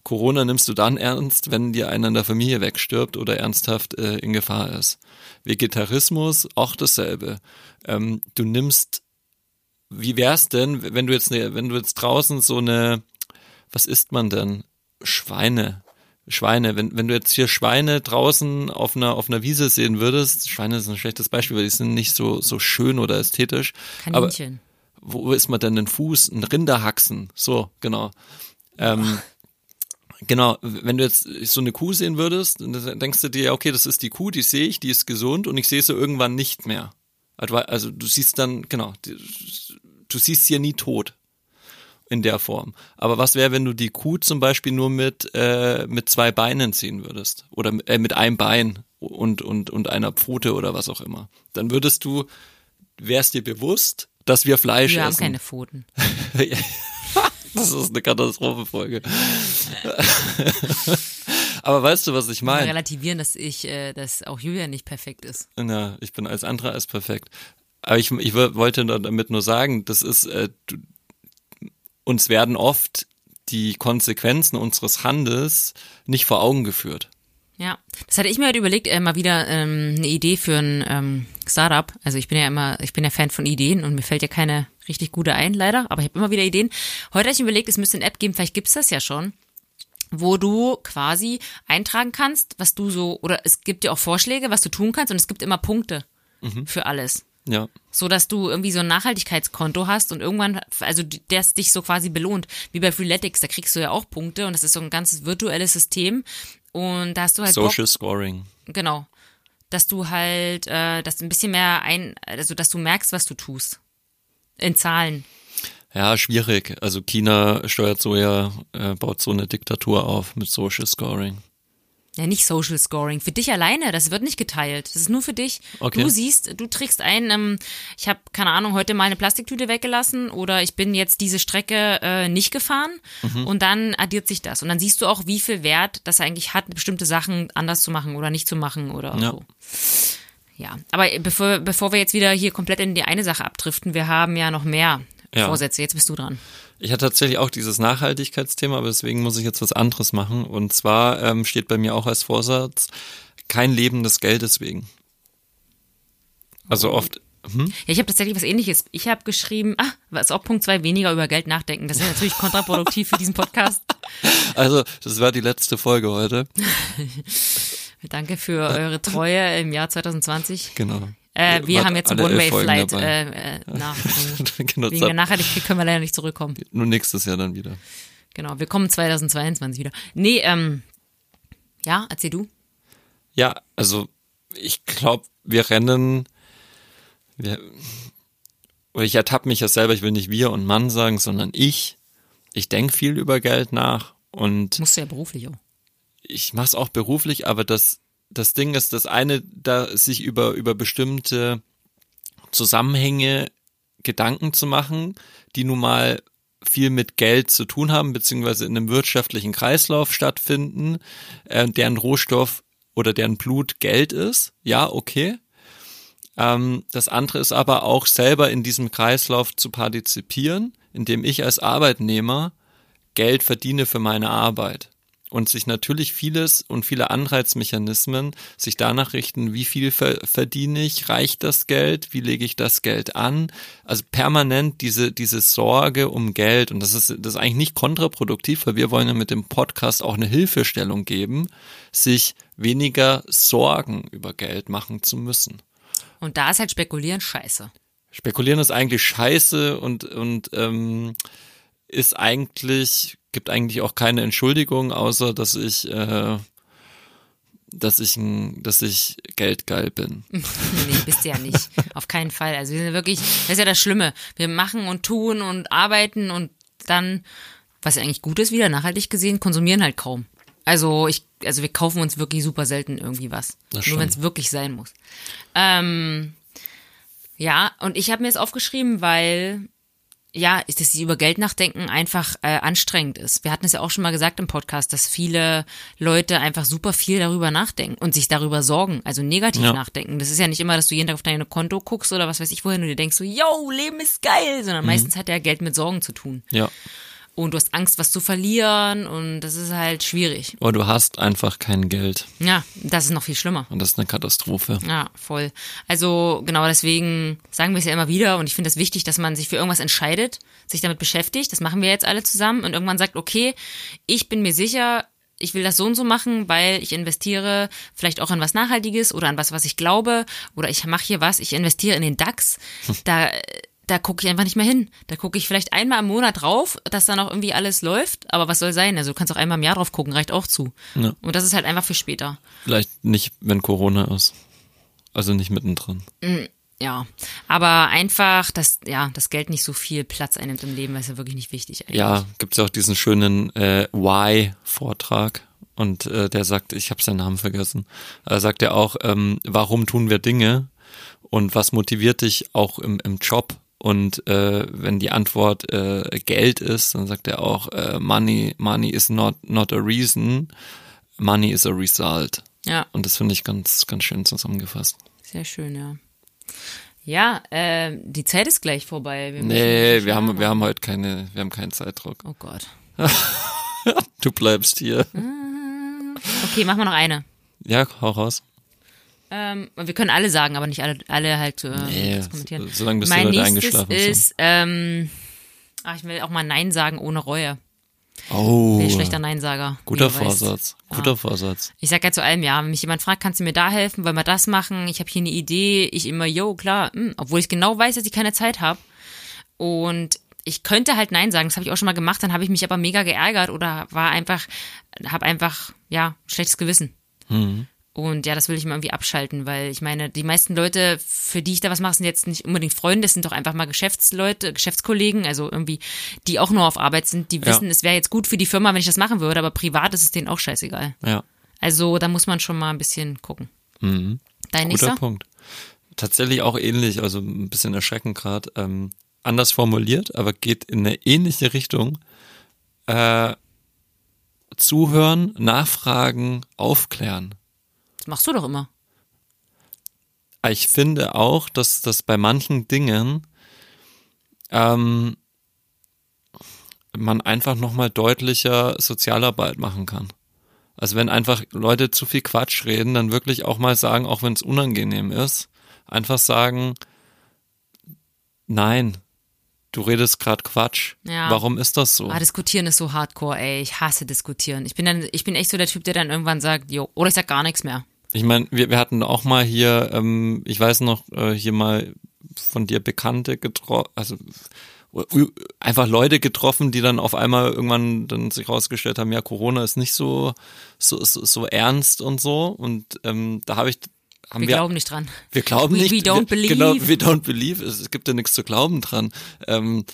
Corona nimmst du dann ernst, wenn dir einer in der Familie wegstirbt oder ernsthaft äh, in Gefahr ist. Vegetarismus auch dasselbe. Ähm, du nimmst, wie wär's denn, wenn du jetzt, ne, wenn du jetzt draußen so eine, was isst man denn? Schweine. Schweine, wenn, wenn du jetzt hier Schweine draußen auf einer, auf einer Wiese sehen würdest, Schweine ist ein schlechtes Beispiel, weil die sind nicht so, so schön oder ästhetisch. Aber Kaninchen. wo ist man denn ein Fuß? Ein Rinderhaxen. So, genau. Ähm, genau, wenn du jetzt so eine Kuh sehen würdest, dann denkst du dir, okay, das ist die Kuh, die sehe ich, die ist gesund und ich sehe sie irgendwann nicht mehr. Also also du siehst dann, genau, du siehst sie ja nie tot in der Form. Aber was wäre, wenn du die Kuh zum Beispiel nur mit, äh, mit zwei Beinen ziehen würdest? Oder äh, mit einem Bein und, und, und einer Pfote oder was auch immer? Dann würdest du, wärst dir bewusst, dass wir Fleisch Wir haben essen. keine Pfoten. <laughs> das ist eine Katastrophenfolge. <laughs> Aber weißt du, was ich Wir meine? relativieren, dass ich, äh, dass auch Julia nicht perfekt ist. Ja, ich bin als anderer als perfekt. Aber ich, ich wo- wollte damit nur sagen, das ist, äh, du, uns werden oft die Konsequenzen unseres Handels nicht vor Augen geführt. Ja, das hatte ich mir heute überlegt, äh, mal wieder ähm, eine Idee für ein ähm, Startup. Also ich bin ja immer, ich bin ja Fan von Ideen und mir fällt ja keine richtig gute ein, leider, aber ich habe immer wieder Ideen. Heute habe ich mir überlegt, es müsste eine App geben, vielleicht gibt's das ja schon, wo du quasi eintragen kannst, was du so, oder es gibt dir auch Vorschläge, was du tun kannst und es gibt immer Punkte für alles. Ja. So dass du irgendwie so ein Nachhaltigkeitskonto hast und irgendwann, also das dich so quasi belohnt. Wie bei Freeletics, da kriegst du ja auch Punkte und das ist so ein ganzes virtuelles System. Und da hast du halt Social Bock, Scoring. genau, dass du halt, äh, dass ein bisschen mehr ein, also dass du merkst, was du tust. In Zahlen. Ja, schwierig. Also China steuert so ja, äh, baut so eine Diktatur auf mit Social Scoring. Ja, nicht Social Scoring. Für dich alleine, das wird nicht geteilt. Das ist nur für dich. Okay. Du siehst, du trägst ein, ähm, ich habe, keine Ahnung, heute mal eine Plastiktüte weggelassen oder ich bin jetzt diese Strecke äh, nicht gefahren Mhm. und dann addiert sich das. Und dann siehst du auch, wie viel Wert das eigentlich hat, bestimmte Sachen anders zu machen oder nicht zu machen oder Ja. so. Ja, aber bevor, bevor wir jetzt wieder hier komplett in die eine Sache abdriften, wir haben ja noch mehr Ja. Vorsätze. Jetzt bist du dran. Ich hatte tatsächlich auch dieses Nachhaltigkeitsthema, aber deswegen muss ich jetzt was anderes machen. Und zwar ähm, steht bei mir auch als Vorsatz, kein Leben des Geldes wegen. Also oft, hm? Ja, ich habe tatsächlich was ähnliches. Ich habe geschrieben, ah, was auch Punkt zwei weniger über Geld nachdenken. Das ist natürlich kontraproduktiv für diesen Podcast. <laughs> also das war die letzte Folge heute. <laughs> Danke für eure Treue im Jahr 2020. Genau. Äh, wir haben jetzt ein One-Way-Flight äh, äh, <laughs> nach. genau, Wegen der Nachhaltigkeit können wir leider nicht zurückkommen. nur nächstes Jahr dann wieder. Genau, wir kommen 2022 wieder. Nee, ähm, ja, erzähl du. Ja, also ich glaube, wir rennen, wir, oder ich ertappe mich ja selber, ich will nicht wir und Mann sagen, sondern ich. Ich denke viel über Geld nach und Musst du ja beruflich auch. ich mache es auch beruflich, aber das, das Ding ist, das eine, da sich über, über bestimmte Zusammenhänge Gedanken zu machen, die nun mal viel mit Geld zu tun haben, beziehungsweise in einem wirtschaftlichen Kreislauf stattfinden, äh, deren Rohstoff oder deren Blut Geld ist. Ja, okay. Ähm, das andere ist aber auch selber in diesem Kreislauf zu partizipieren, indem ich als Arbeitnehmer Geld verdiene für meine Arbeit. Und sich natürlich vieles und viele Anreizmechanismen sich danach richten, wie viel ver verdiene ich, reicht das Geld, wie lege ich das Geld an. Also permanent diese, diese Sorge um Geld. Und das ist, das ist eigentlich nicht kontraproduktiv, weil wir wollen ja mit dem Podcast auch eine Hilfestellung geben, sich weniger Sorgen über Geld machen zu müssen. Und da ist halt Spekulieren scheiße. Spekulieren ist eigentlich scheiße und, und ähm, ist eigentlich, gibt eigentlich auch keine Entschuldigung, außer dass ich, äh, dass ich, dass ich geldgeil bin. <laughs> nee, bist du ja nicht. Auf keinen Fall. Also wir sind wirklich, das ist ja das Schlimme. Wir machen und tun und arbeiten und dann, was ja eigentlich gut ist, wieder nachhaltig gesehen, konsumieren halt kaum. Also ich, also wir kaufen uns wirklich super selten irgendwie was. Das Nur wenn es wirklich sein muss. Ähm, ja, und ich habe mir jetzt aufgeschrieben, weil ja, ist das über Geld nachdenken einfach äh, anstrengend ist. Wir hatten es ja auch schon mal gesagt im Podcast, dass viele Leute einfach super viel darüber nachdenken und sich darüber sorgen, also negativ Ja. nachdenken. Das ist ja nicht immer, dass du jeden Tag auf dein Konto guckst oder was weiß ich wohin und dir denkst so, yo, Leben ist geil, sondern meistens hat ja Geld mit Sorgen zu tun. Ja. Und du hast Angst, was zu verlieren und das ist halt schwierig. Oder du hast einfach kein Geld. Ja, das ist noch viel schlimmer. Und das ist eine Katastrophe. Ja, voll. Also genau deswegen sagen wir es ja immer wieder und ich finde es wichtig, dass man sich für irgendwas entscheidet, sich damit beschäftigt. Das machen wir jetzt alle zusammen und irgendwann sagt, okay, ich bin mir sicher, ich will das so und so machen, weil ich investiere vielleicht auch an was Nachhaltiges oder an was, was ich glaube oder ich mache hier was, ich investiere in den DAX. <laughs> Da da gucke ich einfach nicht mehr hin. Da gucke ich vielleicht einmal im Monat drauf, dass dann auch irgendwie alles läuft. Aber was soll sein? Also du kannst auch einmal im Jahr drauf gucken, reicht auch zu. Ja. Und das ist halt einfach für später. Vielleicht nicht, wenn Corona ist. Also nicht mittendrin. Ja, aber einfach, dass ja das Geld nicht so viel Platz einnimmt im Leben, ist ja wirklich nicht wichtig. Eigentlich. Ja, gibt's ja auch diesen schönen äh, Why-Vortrag. Und äh, der sagt, ich habe seinen Namen vergessen, äh, sagt er auch, ähm, warum tun wir Dinge und was motiviert dich auch im, im Job? Und äh, wenn die Antwort äh, Geld ist, dann sagt er auch, äh, Money, Money is not, not a reason, Money is a result. Ja, Und das finde ich ganz, ganz schön zusammengefasst. sehr schön, ja. Ja, äh, die Zeit ist gleich vorbei. Wir Nee, wir haben, wir haben heute keine, wir haben keinen Zeitdruck. Oh Gott. <laughs> Du bleibst hier. Okay, machen wir noch eine. Ja, hau raus. Ähm, wir können alle sagen, aber nicht alle, alle halt äh, Nee, das kommentieren. so lange bis die mein Leute nächstes eingeschlafen ist, ähm, ach, ich will auch mal Nein sagen ohne Reue. Oh. Bin schlechter Neinsager. Guter du weißt. Vorsatz. Ja. Guter Vorsatz. Ich sag ja zu allem, ja, wenn mich jemand fragt, kannst du mir da helfen, wollen wir das machen? Ich habe hier eine Idee. Ich immer, yo, klar, hm, obwohl ich genau weiß, dass ich keine Zeit habe. Und ich könnte halt Nein sagen, das habe ich auch schon mal gemacht, dann habe ich mich aber mega geärgert oder war einfach, habe einfach, ja, schlechtes Gewissen. Und ja, das will ich mal irgendwie abschalten, weil ich meine, die meisten Leute, für die ich da was mache, sind jetzt nicht unbedingt Freunde, das sind doch einfach mal Geschäftsleute, Geschäftskollegen, also irgendwie, die auch nur auf Arbeit sind, die Ja. wissen, es wäre jetzt gut für die Firma, wenn ich das machen würde, aber privat ist es denen auch scheißegal. Ja. Also da muss man schon mal ein bisschen gucken. Dein Guter nächster? Punkt. Tatsächlich auch ähnlich, also ein bisschen erschreckend gerade. Ähm, anders formuliert, aber geht in eine ähnliche Richtung. Äh, zuhören, nachfragen, aufklären. Das machst du doch immer. Ich finde auch, dass das bei manchen Dingen ähm, man einfach nochmal deutlicher Sozialarbeit machen kann. Also wenn einfach Leute zu viel Quatsch reden, dann wirklich auch mal sagen, auch wenn es unangenehm ist, einfach sagen, nein, du redest gerade Quatsch. Ja. Warum ist das so? Ah, diskutieren ist so hardcore, ey. Ich hasse diskutieren. Ich bin dann, ich bin echt so der Typ, der dann irgendwann sagt, jo, oder ich sag gar nichts mehr. Ich meine, wir, wir hatten auch mal hier, ähm, ich weiß noch, äh, hier mal von dir Bekannte getroffen, also einfach Leute getroffen, die dann auf einmal irgendwann dann sich rausgestellt haben, ja, Corona ist nicht so so so, so ernst und so. Und ähm, da habe ich haben Wir wir, glauben nicht dran. wir glauben We- nicht. we don't wir, believe. Genau, we don't believe. Es, es gibt ja nichts zu glauben dran. Ähm,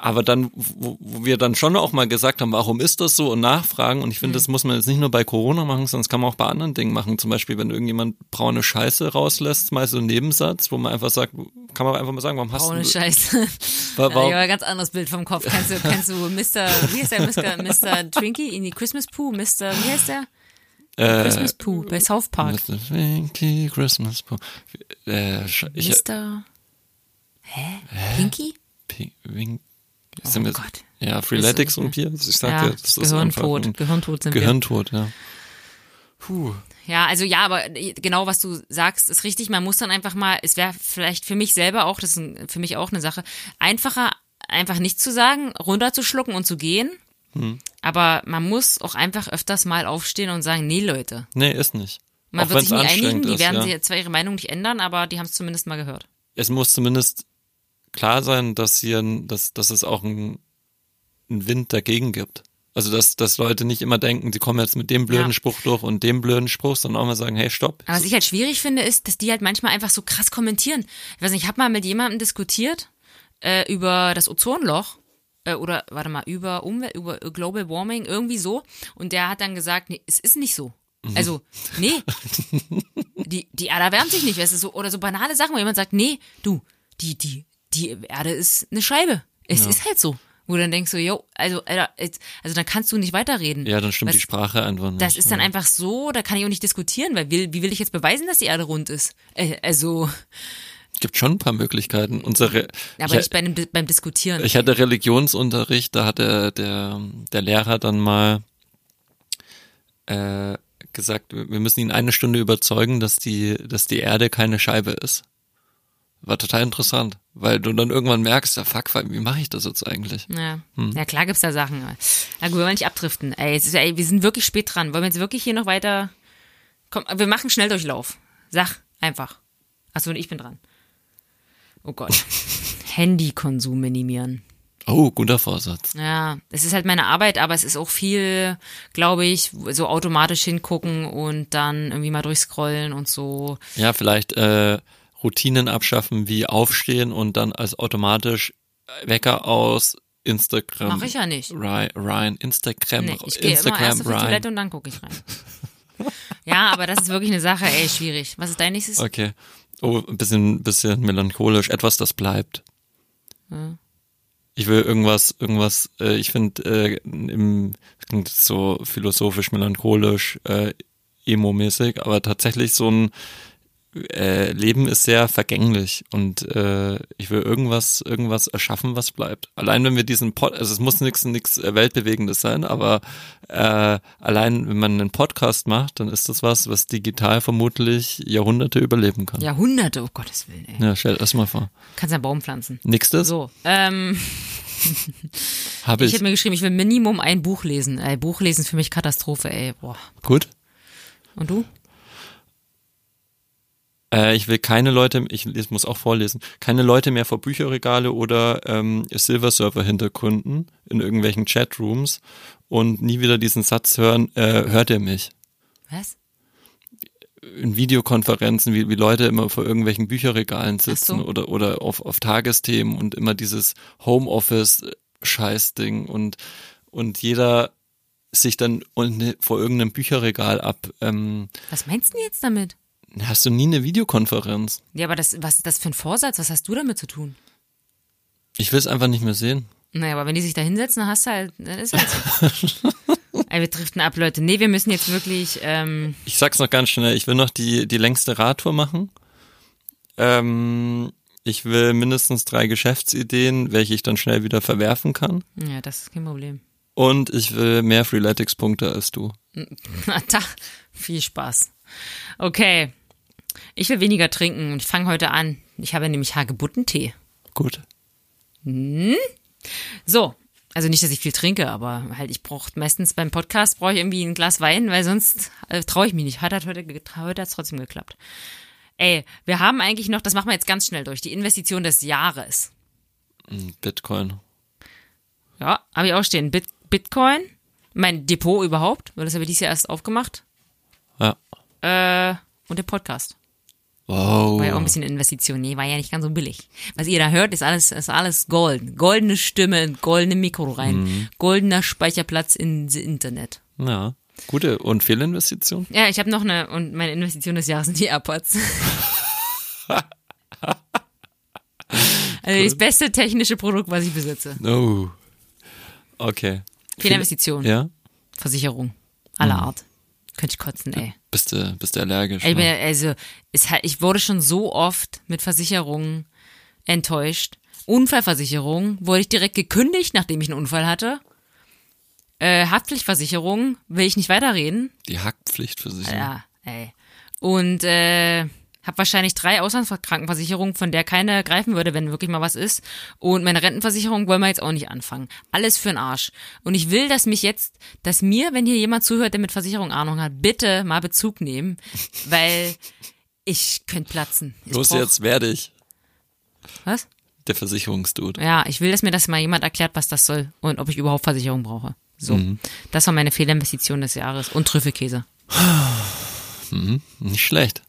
aber dann, wo, wir dann schon auch mal gesagt haben, warum ist das so und nachfragen. Und ich finde, das muss man jetzt nicht nur bei Corona machen, sondern das kann man auch bei anderen Dingen machen. Zum Beispiel, wenn irgendjemand braune Scheiße rauslässt, mal so ein Nebensatz, wo man einfach sagt, kann man einfach mal sagen, warum hast Braune du, Scheiße. <laughs> wa- Ja, ich habe ein ganz anderes Bild vom Kopf. Kennst du, kennst du Mr. Wie heißt der? Mr. Mr. Twinkie in die Christmas Pooh? Mr. Wie heißt der? äh, Christmas Pooh bei South Park. Mr. Winky Christmas Pooh. Äh, ich, Mr. Hä? Pinky? P- Wink, Oh sind wir- Gott. Ja, Freeletics und Bier. Ich Ja, sagte, das ist einfach Gehirntod. ein Gehirntod sind wir. Gehirntod, ja. Puh. Ja, also ja, aber genau was du sagst, ist richtig. Man muss dann einfach mal, es wäre vielleicht für mich selber auch, das ist ein, für mich auch eine Sache, einfacher, einfach nicht zu sagen, runterzuschlucken und zu gehen. Hm. Aber man muss auch einfach öfters mal aufstehen und sagen, nee, Leute. Nee, ist nicht. Man Auch wird sich nie einigen, die ist, werden ja. sie zwar ihre Meinung nicht ändern, aber die haben es zumindest mal gehört. es muss zumindest klar sein, dass hier, ein- dass, dass es auch einen, einen Wind dagegen gibt. Also dass, dass Leute nicht immer denken, sie kommen jetzt mit dem blöden Ja. Spruch durch und dem blöden Spruch, sondern auch mal sagen, hey, stopp. Aber was ich halt schwierig finde, ist, dass die halt manchmal einfach so krass kommentieren. Ich weiß nicht, ich habe mal mit jemandem diskutiert äh, über das Ozonloch äh, oder warte mal über Umwelt, über Global Warming irgendwie so und der hat dann gesagt, nee, es ist nicht so. Also nee, <laughs> die die Erde erwärmt sich nicht, weißt du so oder so banale Sachen, wo jemand sagt, nee, du, die die die Erde ist eine Scheibe. Es ist halt so. Wo du dann denkst so, yo, also Alter, also dann kannst du nicht weiterreden. Ja, dann stimmt Was- die Sprache einfach nicht. das ist dann ja. einfach so, da kann ich auch nicht diskutieren, weil wie, wie will ich jetzt beweisen, dass die Erde rund ist? Äh, also, gibt schon ein paar Möglichkeiten. Unsere, aber ich, nicht bei dem, beim Diskutieren. ich hatte Religionsunterricht, da hat der, der, der Lehrer dann mal äh, gesagt, wir müssen ihn eine Stunde überzeugen, dass die, dass die Erde keine Scheibe ist. War total interessant, weil du dann irgendwann merkst, ja fuck, wie mache ich das jetzt eigentlich? ja. Hm. ja, klar gibt's da Sachen. Na gut, wir wollen nicht abdriften. Ey, ist, ey, wir sind wirklich spät dran. Wollen wir jetzt wirklich hier noch weiter? Komm, wir machen Schnelldurchlauf. Sag einfach. Achso, und ich bin dran. Oh Gott. <laughs> Handykonsum minimieren. Oh, guter Vorsatz. Ja, es ist halt meine Arbeit, aber es ist auch viel, glaube ich, so automatisch hingucken und dann irgendwie mal durchscrollen und so. Ja, vielleicht äh, Routinen abschaffen wie aufstehen und dann als automatisch Wecker aus Instagram. Mach ich ja nicht. Ryan, Instagram, Nee, ich gehe immer Instagram erst auf die Ryan. Toilette und dann gucke ich rein. <laughs> ja, aber das ist wirklich eine Sache, ey, schwierig. Was ist dein nächstes? Okay. Oh, ein bisschen, bisschen melancholisch. Etwas, das bleibt. Ich will irgendwas, irgendwas, äh, ich finde, äh, im, klingt so philosophisch, melancholisch, äh, emo-mäßig, aber tatsächlich so ein äh, Leben ist sehr vergänglich und äh, ich will irgendwas, irgendwas erschaffen, was bleibt. Allein wenn wir diesen Pod, also es muss nichts, nichts äh, weltbewegendes sein, aber äh, allein wenn man einen Podcast macht, dann ist das was, was digital vermutlich Jahrhunderte überleben kann. Jahrhunderte, oh Gottes Willen, ey. Ja, stell das mal vor. Kannst einen Baum pflanzen. Nächstes? So, ähm, <laughs> Habe Ich ich. hätte mir geschrieben, ich will Minimum ein Buch lesen. Ey, Buch lesen ist für mich Katastrophe, ey. Boah. Gut. Und du? Äh, ich will keine Leute, ich muss auch vorlesen, keine Leute mehr vor Bücherregale oder ähm, Silver-Server-Hintergründen in irgendwelchen Chatrooms und nie wieder diesen Satz hören, äh, hört ihr mich? Was? in Videokonferenzen, wie, wie Leute immer vor irgendwelchen Bücherregalen sitzen so. oder, oder auf, auf Tagesthemen und immer dieses Homeoffice-Scheißding und, und jeder sich dann vor irgendeinem Bücherregal ab. Ähm, Was meinst du denn jetzt damit? Hast du nie eine Videokonferenz? Ja, aber das, was ist das für ein Vorsatz? Was hast du damit zu tun? Ich will es einfach nicht mehr sehen. Naja, aber wenn die sich da hinsetzen, dann hast du halt, dann ist halt so. <laughs> Ey, wir driften ab, Leute. Nee, wir müssen jetzt wirklich, ähm, Ich sag's noch ganz schnell, ich will noch die, die längste Radtour machen. Ähm, ich will mindestens drei Geschäftsideen, welche ich dann schnell wieder verwerfen kann. ja, das ist kein Problem. Und ich will mehr Freeletics-Punkte als du. <laughs> Na, da, viel Spaß. Okay. Ich will weniger trinken und ich fange heute an. Ich habe nämlich Hagebuttentee. Gut. So. Also nicht, dass ich viel trinke, aber halt, ich brauche meistens beim Podcast brauche ich irgendwie ein Glas Wein, weil sonst äh, traue ich mich nicht. Hat, hat heute, heute hat's trotzdem geklappt. Ey, wir haben eigentlich noch, das machen wir jetzt ganz schnell durch, die Investition des Jahres. Bitcoin. Ja, habe ich auch stehen. Bit Bitcoin, mein Depot überhaupt, weil das habe ich dieses Jahr erst aufgemacht. Ja. Äh, und der Podcast. Wow. War ja auch ein bisschen Investition. Nee, war ja nicht ganz so billig. Was ihr da hört, ist alles, ist alles Gold. Goldene Stimme, goldene Mikro rein, goldener Speicherplatz ins Internet. Ja. Gute und Fehlinvestition? Ja, ich habe noch eine, und meine Investition des Jahres sind die AirPods. <laughs> also das beste technische Produkt, was ich besitze. No. Okay. Fehlinvestition, Ja? Versicherung, aller Art. Könnte ich kotzen, ey. Bist du, bist du allergisch? Ich, bin, ne? also, es, ich wurde schon so oft mit Versicherungen enttäuscht. Unfallversicherung wurde ich direkt gekündigt, nachdem ich einen Unfall hatte. Äh, Haftpflichtversicherung will ich nicht weiterreden. Die Hackpflichtversicherung. Ja, ey. Und äh, habe wahrscheinlich drei Auslandskrankenversicherungen, von der keine greifen würde, wenn wirklich mal was ist. Und meine Rentenversicherung wollen wir jetzt auch nicht anfangen. Alles für den Arsch. Und ich will, dass mich jetzt, dass mir, wenn hier jemand zuhört, der mit Versicherung Ahnung hat, bitte mal Bezug nehmen, <laughs> weil ich könnte platzen. Ich Los brauch- jetzt, werde ich. Was? Der Versicherungsdude. Ja, ich will, dass mir das mal jemand erklärt, was das soll und ob ich überhaupt Versicherung brauche. So, das war meine Fehlerinvestition des Jahres. Und Trüffelkäse. <sighs> Nicht schlecht.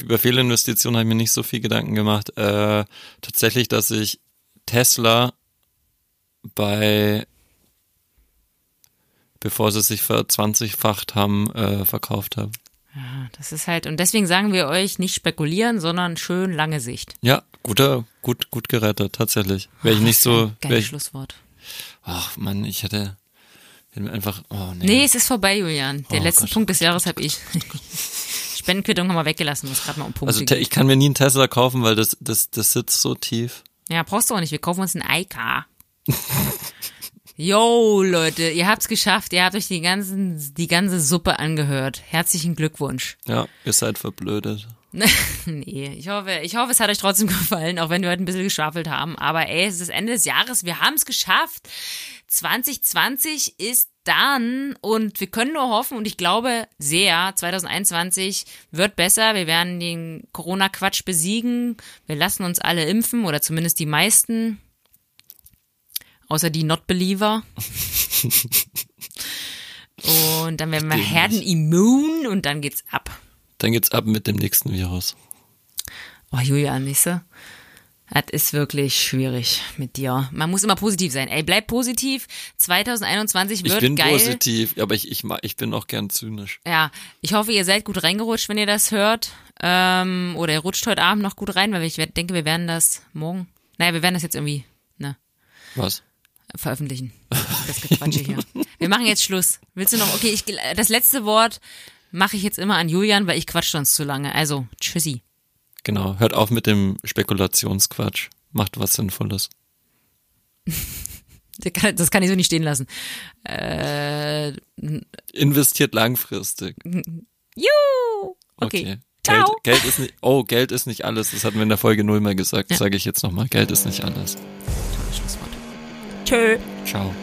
Über Fehlinvestitionen habe ich mir nicht so viel Gedanken gemacht. Äh, tatsächlich, dass ich Tesla bei, bevor sie sich verzwanzigfacht haben, äh, verkauft habe. Ja, das ist halt, und deswegen sagen wir euch nicht spekulieren, sondern schön lange Sicht. Ja, guter, gut, gut gerettet, tatsächlich. Wäre ich nicht so, Geiles ich, Schlusswort. ach man, ich hätte, einfach, oh nee. Nee, es ist vorbei, Julian. Der Oh letzte Gott, Punkt des Jahres habe ich. <laughs> Spendenquittung haben wir weggelassen, was gerade mal um Punkte Also geht. ich kann mir nie einen Tesla kaufen, weil das, das, das sitzt so tief. Ja, brauchst du auch nicht. Wir kaufen uns ein iCar. <laughs> Yo, Leute, ihr habt's geschafft. Ihr habt euch die, ganzen, die ganze Suppe angehört. Herzlichen Glückwunsch. Ja, ihr seid verblödet. <laughs> nee, ich hoffe, ich hoffe, es hat euch trotzdem <laughs> gefallen, auch wenn wir heute ein bisschen geschwafelt haben. Aber ey, es ist das Ende des Jahres. Wir haben es geschafft. 2020 ist dann und wir können nur hoffen und ich glaube sehr, 2021 wird besser. Wir werden den Corona-Quatsch besiegen. Wir lassen uns alle impfen oder zumindest die meisten. Außer die Not-Believer. <laughs> und dann werden wir herdenimmun und dann geht's ab. Dann geht's ab mit dem nächsten Virus. Oh, Julian, siehste? Das ist wirklich schwierig mit dir. Man muss immer positiv sein. Ey, bleib positiv. 2021 wird Ich bin geil. positiv, aber ich, ich, ich bin auch gern zynisch. Ja, ich hoffe, ihr seid gut reingerutscht, wenn ihr das hört. Ähm, oder ihr rutscht heute Abend noch gut rein, weil ich denke, wir werden das morgen. Naja, wir werden das jetzt irgendwie ne, Was? veröffentlichen. Das Gequatsche hier. Wir machen jetzt Schluss. Willst du noch? Okay, ich, das letzte Wort mache ich jetzt immer an Julian, weil ich quatsch sonst zu lange. Also, tschüssi. Genau, hört auf mit dem Spekulationsquatsch. Macht was Sinnvolles. <laughs> Das kann, ich so nicht stehen lassen. Äh, Investiert langfristig. <laughs> Juhu! Okay. Geld, Ciao. Geld ist nicht, oh, Geld ist nicht alles. Das hatten wir in der Folge null mal gesagt. Sage ich jetzt nochmal. Geld ist nicht alles. Tolles Schlusswort. Tschö. Ciao.